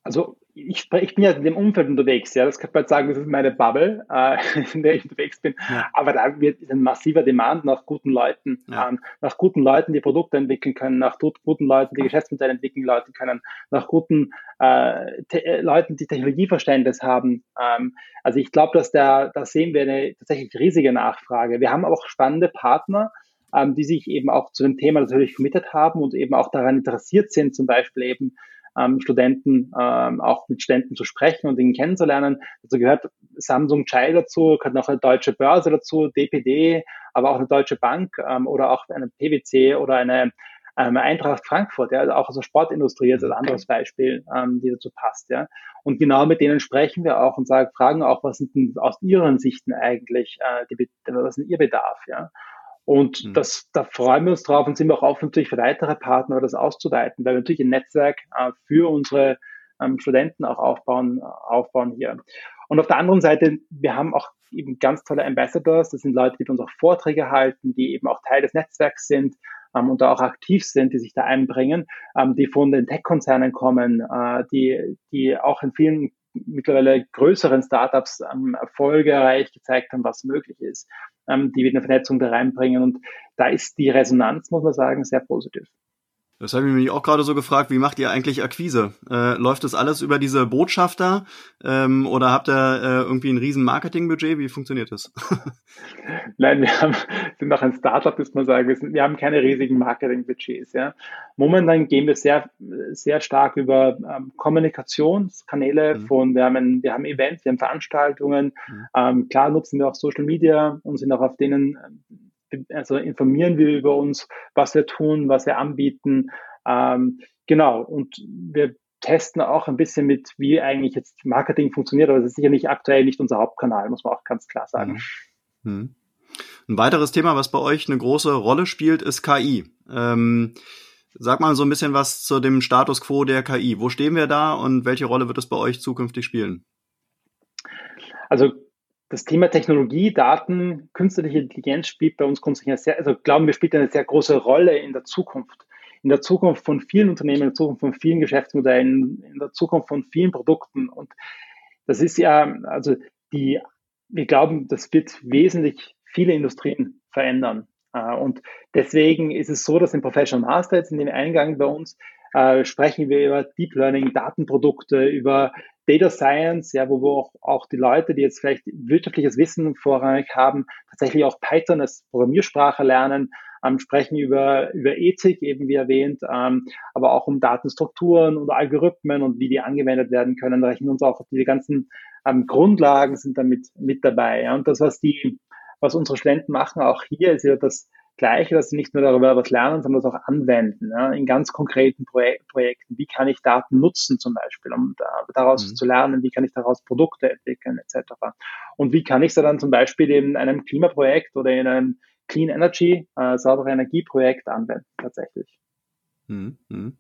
Also ich, ich bin ja in dem Umfeld unterwegs, ja, das kann man sagen, das ist meine Bubble, äh, in der ich unterwegs bin. Ja. Aber da wird ein massiver Demand nach guten Leuten, ja. ähm, nach guten Leuten, die Produkte entwickeln können, nach guten Leuten, die Geschäftsmodelle entwickeln Leuten können, nach guten äh, äh, Leuten, die Technologieverständnis haben. Ähm, also ich glaube, dass da, da sehen wir eine tatsächlich riesige Nachfrage. Wir haben auch spannende Partner, ähm, die sich eben auch zu dem Thema natürlich committed haben und eben auch daran interessiert sind, zum Beispiel eben ähm, Studenten, ähm, auch mit Studenten zu sprechen und ihn kennenzulernen. Dazu gehört Samsung Chai dazu, gehört noch eine deutsche Börse dazu, DPD, aber auch eine deutsche Bank ähm, oder auch eine PwC oder eine ähm, Eintracht Frankfurt, ja, also auch aus der Sportindustrie jetzt als anderes Beispiel, ähm, die dazu passt, ja. Und genau mit denen sprechen wir auch und sagen, fragen auch, was sind denn aus ihren Sichten eigentlich, äh, die, was ist denn ihr Bedarf, ja. Und mhm. das, da freuen wir uns drauf und sind wir auch offen natürlich für weitere Partner, das auszuweiten, weil wir natürlich ein Netzwerk äh, für unsere ähm, Studenten auch aufbauen, aufbauen hier. Und auf der anderen Seite, wir haben auch eben ganz tolle Ambassadors. Das sind Leute, die uns auch Vorträge halten, die eben auch Teil des Netzwerks sind ähm, und da auch aktiv sind, die sich da einbringen, ähm, die von den Tech-Konzernen kommen, äh, die, die auch in vielen mittlerweile größeren Startups ähm, erfolgreich gezeigt haben, was möglich ist, ähm, die wieder Vernetzung da reinbringen. Und da ist die Resonanz, muss man sagen, sehr positiv. Das habe ich mich auch gerade so gefragt, wie macht ihr eigentlich Akquise? Äh, läuft das alles über diese Botschafter ähm, oder habt ihr äh, irgendwie ein riesen Marketingbudget? Wie funktioniert das? Nein, wir haben, sind noch ein Startup, muss man sagen. Wir, sind, wir haben keine riesigen Marketingbudgets. Ja. Momentan gehen wir sehr, sehr stark über ähm, Kommunikationskanäle mhm. von, wir haben, ein, wir haben Events, wir haben Veranstaltungen. Mhm. Ähm, klar nutzen wir auch Social Media und sind auch auf denen also informieren wir über uns, was wir tun, was wir anbieten. Ähm, genau. Und wir testen auch ein bisschen mit, wie eigentlich jetzt Marketing funktioniert, aber das ist sicherlich aktuell nicht unser Hauptkanal, muss man auch ganz klar sagen. Mhm. mhm. Ein weiteres Thema, was bei euch eine große Rolle spielt, ist KI. Ähm, sag mal so ein bisschen was zu dem Status quo der KI. Wo stehen wir da und welche Rolle wird es bei euch zukünftig spielen? Also das Thema Technologie, Daten, künstliche Intelligenz spielt bei uns grundsätzlich eine sehr, also glauben wir, spielt eine sehr große Rolle in der Zukunft. In der Zukunft von vielen Unternehmen, in der Zukunft von vielen Geschäftsmodellen, in der Zukunft von vielen Produkten. Und das ist ja, also die, wir glauben, das wird wesentlich viele Industrien verändern. Äh, und deswegen ist es so, dass im Professional Master jetzt in dem Eingang bei uns äh, sprechen wir über Deep Learning, Datenprodukte, über Data Science, ja, wo wir auch, auch die Leute, die jetzt vielleicht wirtschaftliches Wissen vorrangig haben, tatsächlich auch Python als Programmiersprache lernen, ähm, sprechen über, über Ethik, eben wie erwähnt, ähm, aber auch um Datenstrukturen und Algorithmen und wie die angewendet werden können, rechnen uns auch diese ganzen ähm, Grundlagen sind damit mit dabei. Ja. Und das, was die, was unsere Studenten machen, auch hier ist ja das Gleiche, dass sie nicht nur darüber was lernen, sondern das auch anwenden, ja, in ganz konkreten Projek Projekten. Wie kann ich Daten nutzen zum Beispiel, um da, daraus mhm. zu lernen? Wie kann ich daraus Produkte entwickeln etc. Und wie kann ich sie dann zum Beispiel in einem Klimaprojekt oder in einem Clean Energy, äh, saubere Energieprojekt anwenden tatsächlich? Mhm. mhm.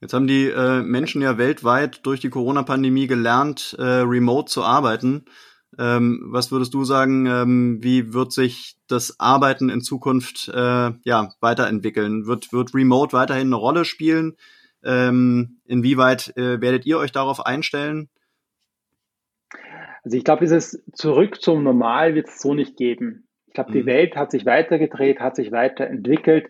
Jetzt haben die äh, Menschen ja weltweit durch die Corona-Pandemie gelernt, äh, remote zu arbeiten. Ähm, was würdest du sagen, ähm, wie wird sich das Arbeiten in Zukunft äh, ja, weiterentwickeln? Wird, wird Remote weiterhin eine Rolle spielen? Ähm, inwieweit äh, werdet ihr euch darauf einstellen? Also ich glaube, dieses Zurück zum Normal wird es so nicht geben. Ich glaube, die mhm. Welt hat sich weitergedreht, hat sich weiterentwickelt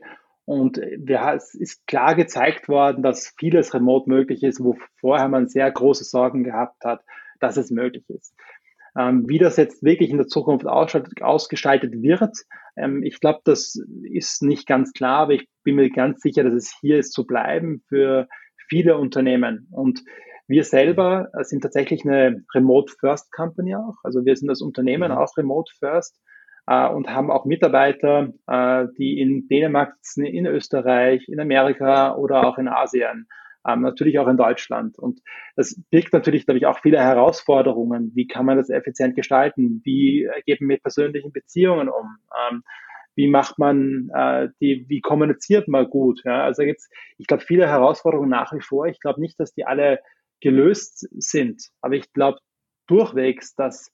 und wir, es ist klar gezeigt worden, dass vieles remote möglich ist, wo vorher man sehr große Sorgen gehabt hat, dass es möglich ist. Ähm, wie das jetzt wirklich in der Zukunft ausgestaltet wird, ähm, ich glaube, das ist nicht ganz klar, aber ich bin mir ganz sicher, dass es hier ist zu bleiben für viele Unternehmen. Und wir selber sind tatsächlich eine Remote First Company auch. Also wir sind das Unternehmen mhm. auch Remote First äh, und haben auch Mitarbeiter, äh, die in Dänemark sitzen, in Österreich, in Amerika oder auch in Asien ähm, natürlich auch in Deutschland. Und das birgt natürlich, glaube ich, auch viele Herausforderungen. Wie kann man das effizient gestalten? Wie geht man mit persönlichen Beziehungen um? Ähm, wie macht man äh, die, wie kommuniziert man gut? Ja? Also gibt's, ich glaube, viele Herausforderungen nach wie vor. Ich glaube nicht, dass die alle gelöst sind, aber ich glaube durchwegs, dass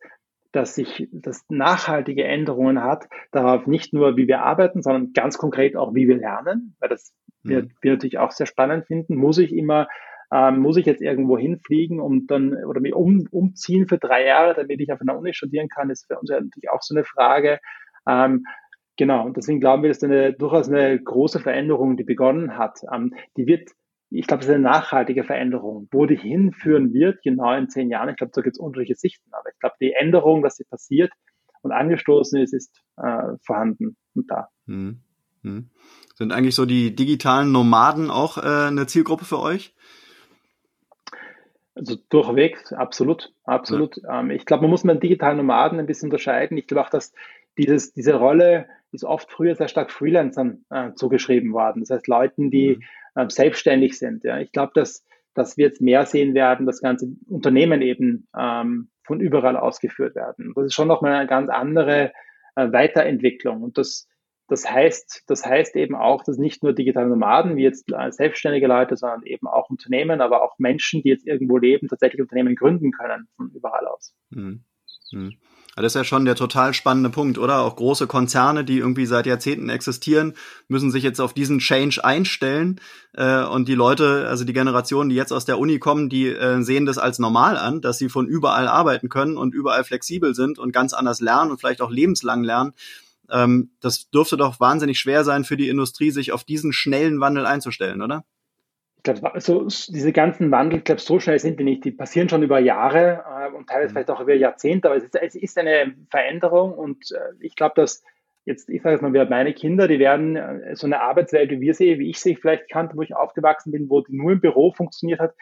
dass sich das nachhaltige Änderungen hat, darauf nicht nur, wie wir arbeiten, sondern ganz konkret auch, wie wir lernen, weil das wir, mhm. wir natürlich auch sehr spannend finden. Muss ich immer, ähm, muss ich jetzt irgendwo hinfliegen und dann oder mich um, umziehen für drei Jahre, damit ich auf einer Uni studieren kann, ist für uns ja natürlich auch so eine Frage. Ähm, genau, und deswegen glauben wir, dass eine durchaus eine große Veränderung, die begonnen hat. Ähm, die wird ich glaube, es ist eine nachhaltige Veränderung. Wo die hinführen wird, genau in zehn Jahren, ich glaube, da gibt es unterschiedliche Sichten. Aber ich glaube, die Änderung, dass sie passiert und angestoßen ist, ist äh, vorhanden und da. Hm. Sind eigentlich so die digitalen Nomaden auch äh, eine Zielgruppe für euch? Also durchweg, absolut, absolut. Ja. Ähm, ich glaube, man muss mit digitalen Nomaden ein bisschen unterscheiden. Ich glaube auch, dass dieses, diese Rolle ist oft früher sehr stark Freelancern äh, zugeschrieben worden. Das heißt, Leuten, die mhm. äh, selbstständig sind. Ja. Ich glaube, dass, dass wir jetzt mehr sehen werden, dass ganze Unternehmen eben ähm, von überall ausgeführt werden. Das ist schon nochmal eine ganz andere äh, Weiterentwicklung. Und das, das heißt, das heißt eben auch, dass nicht nur digitale Nomaden, wie jetzt selbstständige Leute, sondern eben auch Unternehmen, aber auch Menschen, die jetzt irgendwo leben, tatsächlich Unternehmen gründen können von überall aus. Mhm. Mhm. Das ist ja schon der total spannende Punkt, oder? Auch große Konzerne, die irgendwie seit Jahrzehnten existieren, müssen sich jetzt auf diesen Change einstellen. Äh, und die Leute, also die Generationen, die jetzt aus der Uni kommen, die äh, sehen das als normal an, dass sie von überall arbeiten können und überall flexibel sind und ganz anders lernen und vielleicht auch lebenslang lernen. Ähm, das dürfte doch wahnsinnig schwer sein für die Industrie, sich auf diesen schnellen Wandel einzustellen, oder? Ich glaube, so, diese ganzen Wandel, ich glaube, so schnell sind die nicht. Die passieren schon über Jahre äh, und teilweise mhm. vielleicht auch über Jahrzehnte, aber es ist, es ist eine Veränderung und äh, ich glaube, dass jetzt, ich sage jetzt mal, wir meine Kinder, die werden äh, so eine Arbeitswelt, wie wir sie, wie ich sie vielleicht kannte, wo ich aufgewachsen bin, wo die nur im Büro funktioniert hat,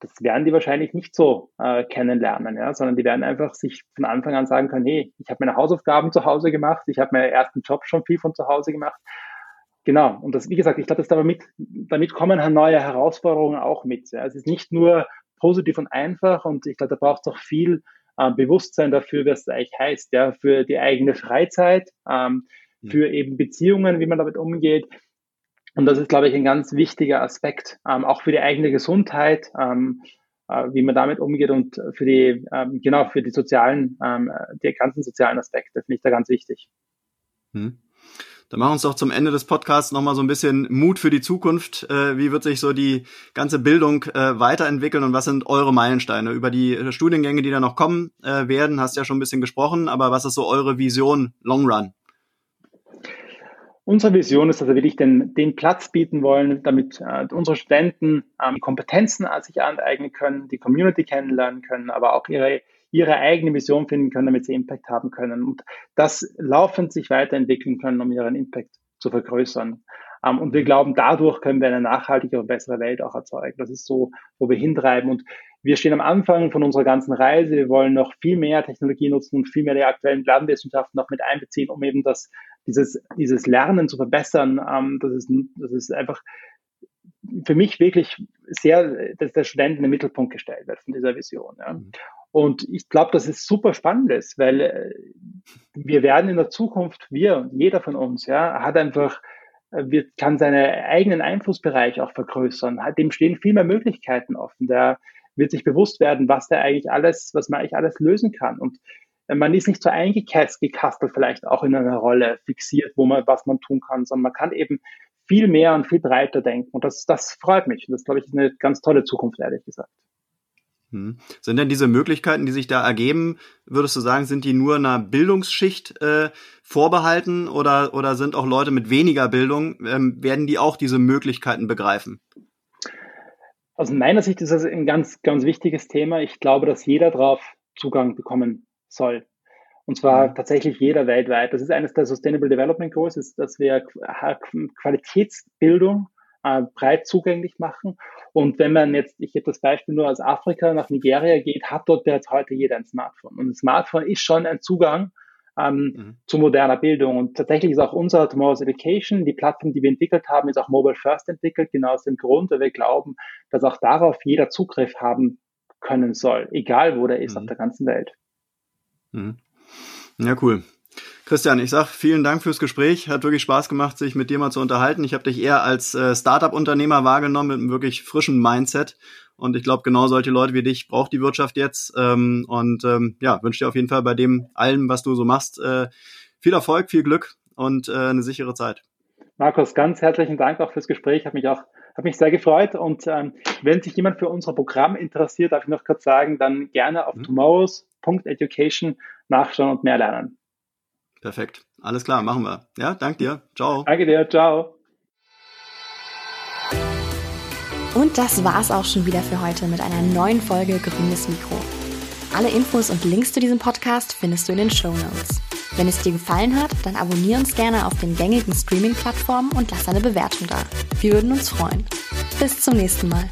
das werden die wahrscheinlich nicht so äh, kennenlernen, ja, sondern die werden einfach sich von Anfang an sagen können, hey, ich habe meine Hausaufgaben zu Hause gemacht, ich habe meinen ersten Job schon viel von zu Hause gemacht. Genau, und das, wie gesagt, ich glaube, dass damit, damit kommen halt neue Herausforderungen auch mit. Ja. Es ist nicht nur positiv und einfach und ich glaube, da braucht es auch viel äh, Bewusstsein dafür, was es eigentlich heißt, ja, für die eigene Freizeit, ähm, mhm. für eben Beziehungen, wie man damit umgeht, und das ist, glaube ich, ein ganz wichtiger Aspekt, ähm, auch für die eigene Gesundheit, ähm, äh, wie man damit umgeht und für die, ähm, genau, für die sozialen, ähm, die ganzen sozialen Aspekte finde ich da ganz wichtig. Hm. Dann machen wir uns doch zum Ende des Podcasts nochmal so ein bisschen Mut für die Zukunft. Äh, wie wird sich so die ganze Bildung äh, weiterentwickeln und was sind eure Meilensteine? Über die Studiengänge, die da noch kommen äh, werden, hast ja schon ein bisschen gesprochen, aber was ist so eure Vision Long Run? Unsere Vision ist, dass wir wirklich den, den Platz bieten wollen, damit äh, unsere Studenten ähm, Kompetenzen sich aneignen können, die Community kennenlernen können, aber auch ihre, ihre eigene Vision finden können, damit sie Impact haben können und das laufend sich weiterentwickeln können, um ihren Impact zu vergrößern. Ähm, und wir glauben, dadurch können wir eine nachhaltigere, bessere Welt auch erzeugen. Das ist so, wo wir hintreiben. Und wir stehen am Anfang von unserer ganzen Reise. Wir wollen noch viel mehr Technologie nutzen und viel mehr die aktuellen Lernwissenschaften noch mit einbeziehen, um eben das dieses, dieses Lernen zu verbessern, ähm, das, ist, das ist einfach für mich wirklich sehr, dass der Student in den Mittelpunkt gestellt wird von dieser Vision. Ja. Mhm. Und ich glaube, dass es super spannend ist, weil äh, wir werden in der Zukunft, wir, jeder von uns, ja, hat einfach, äh, wir, kann seinen eigenen Einflussbereich auch vergrößern. Dem stehen viel mehr Möglichkeiten offen. Der wird sich bewusst werden, was der eigentlich alles, was man eigentlich alles lösen kann. Und man ist nicht so eingekastelt vielleicht auch in einer Rolle fixiert, wo man, was man tun kann, sondern man kann eben viel mehr und viel breiter denken. Und das, das freut mich. Das, glaube ich, ist eine ganz tolle Zukunft, ehrlich gesagt. Hm. Sind denn diese Möglichkeiten, die sich da ergeben, würdest du sagen, sind die nur einer Bildungsschicht äh, vorbehalten oder, oder sind auch Leute mit weniger Bildung, ähm, werden die auch diese Möglichkeiten begreifen? Aus meiner Sicht ist das ein ganz, ganz wichtiges Thema. Ich glaube, dass jeder darauf Zugang bekommen soll. Und zwar mhm. tatsächlich jeder weltweit. Das ist eines der Sustainable Development Goals, ist, dass wir Qualitätsbildung äh, breit zugänglich machen. Und wenn man jetzt, ich gebe das Beispiel nur aus Afrika nach Nigeria geht, hat dort bereits heute jeder ein Smartphone. Und ein Smartphone ist schon ein Zugang ähm, mhm. zu moderner Bildung. Und tatsächlich ist auch unser Tomorrow's Education, die Plattform, die wir entwickelt haben, ist auch Mobile First entwickelt, genau aus dem Grund, weil wir glauben, dass auch darauf jeder Zugriff haben können soll, egal wo der ist mhm. auf der ganzen Welt. Mhm. Ja, cool. Christian, ich sag vielen Dank fürs Gespräch. Hat wirklich Spaß gemacht, sich mit dir mal zu unterhalten. Ich habe dich eher als äh, Startup-Unternehmer wahrgenommen mit einem wirklich frischen Mindset. Und ich glaube, genau solche Leute wie dich braucht die Wirtschaft jetzt. Ähm, und ähm, ja, wünsche dir auf jeden Fall bei dem allem, was du so machst, äh, viel Erfolg, viel Glück und äh, eine sichere Zeit. Markus, ganz herzlichen Dank auch fürs Gespräch. Hat mich auch hat mich sehr gefreut. Und ähm, wenn sich jemand für unser Programm interessiert, darf ich noch kurz sagen, dann gerne auf mhm. tomorrows.education nachschauen und mehr lernen. Perfekt. Alles klar, machen wir. Ja, danke dir. Ciao. Danke dir. Ciao. Und das war's auch schon wieder für heute mit einer neuen Folge Grünes Mikro. Alle Infos und Links zu diesem Podcast findest du in den Show Notes. Wenn es dir gefallen hat, dann abonniere uns gerne auf den gängigen Streaming-Plattformen und lass eine Bewertung da. Wir würden uns freuen. Bis zum nächsten Mal.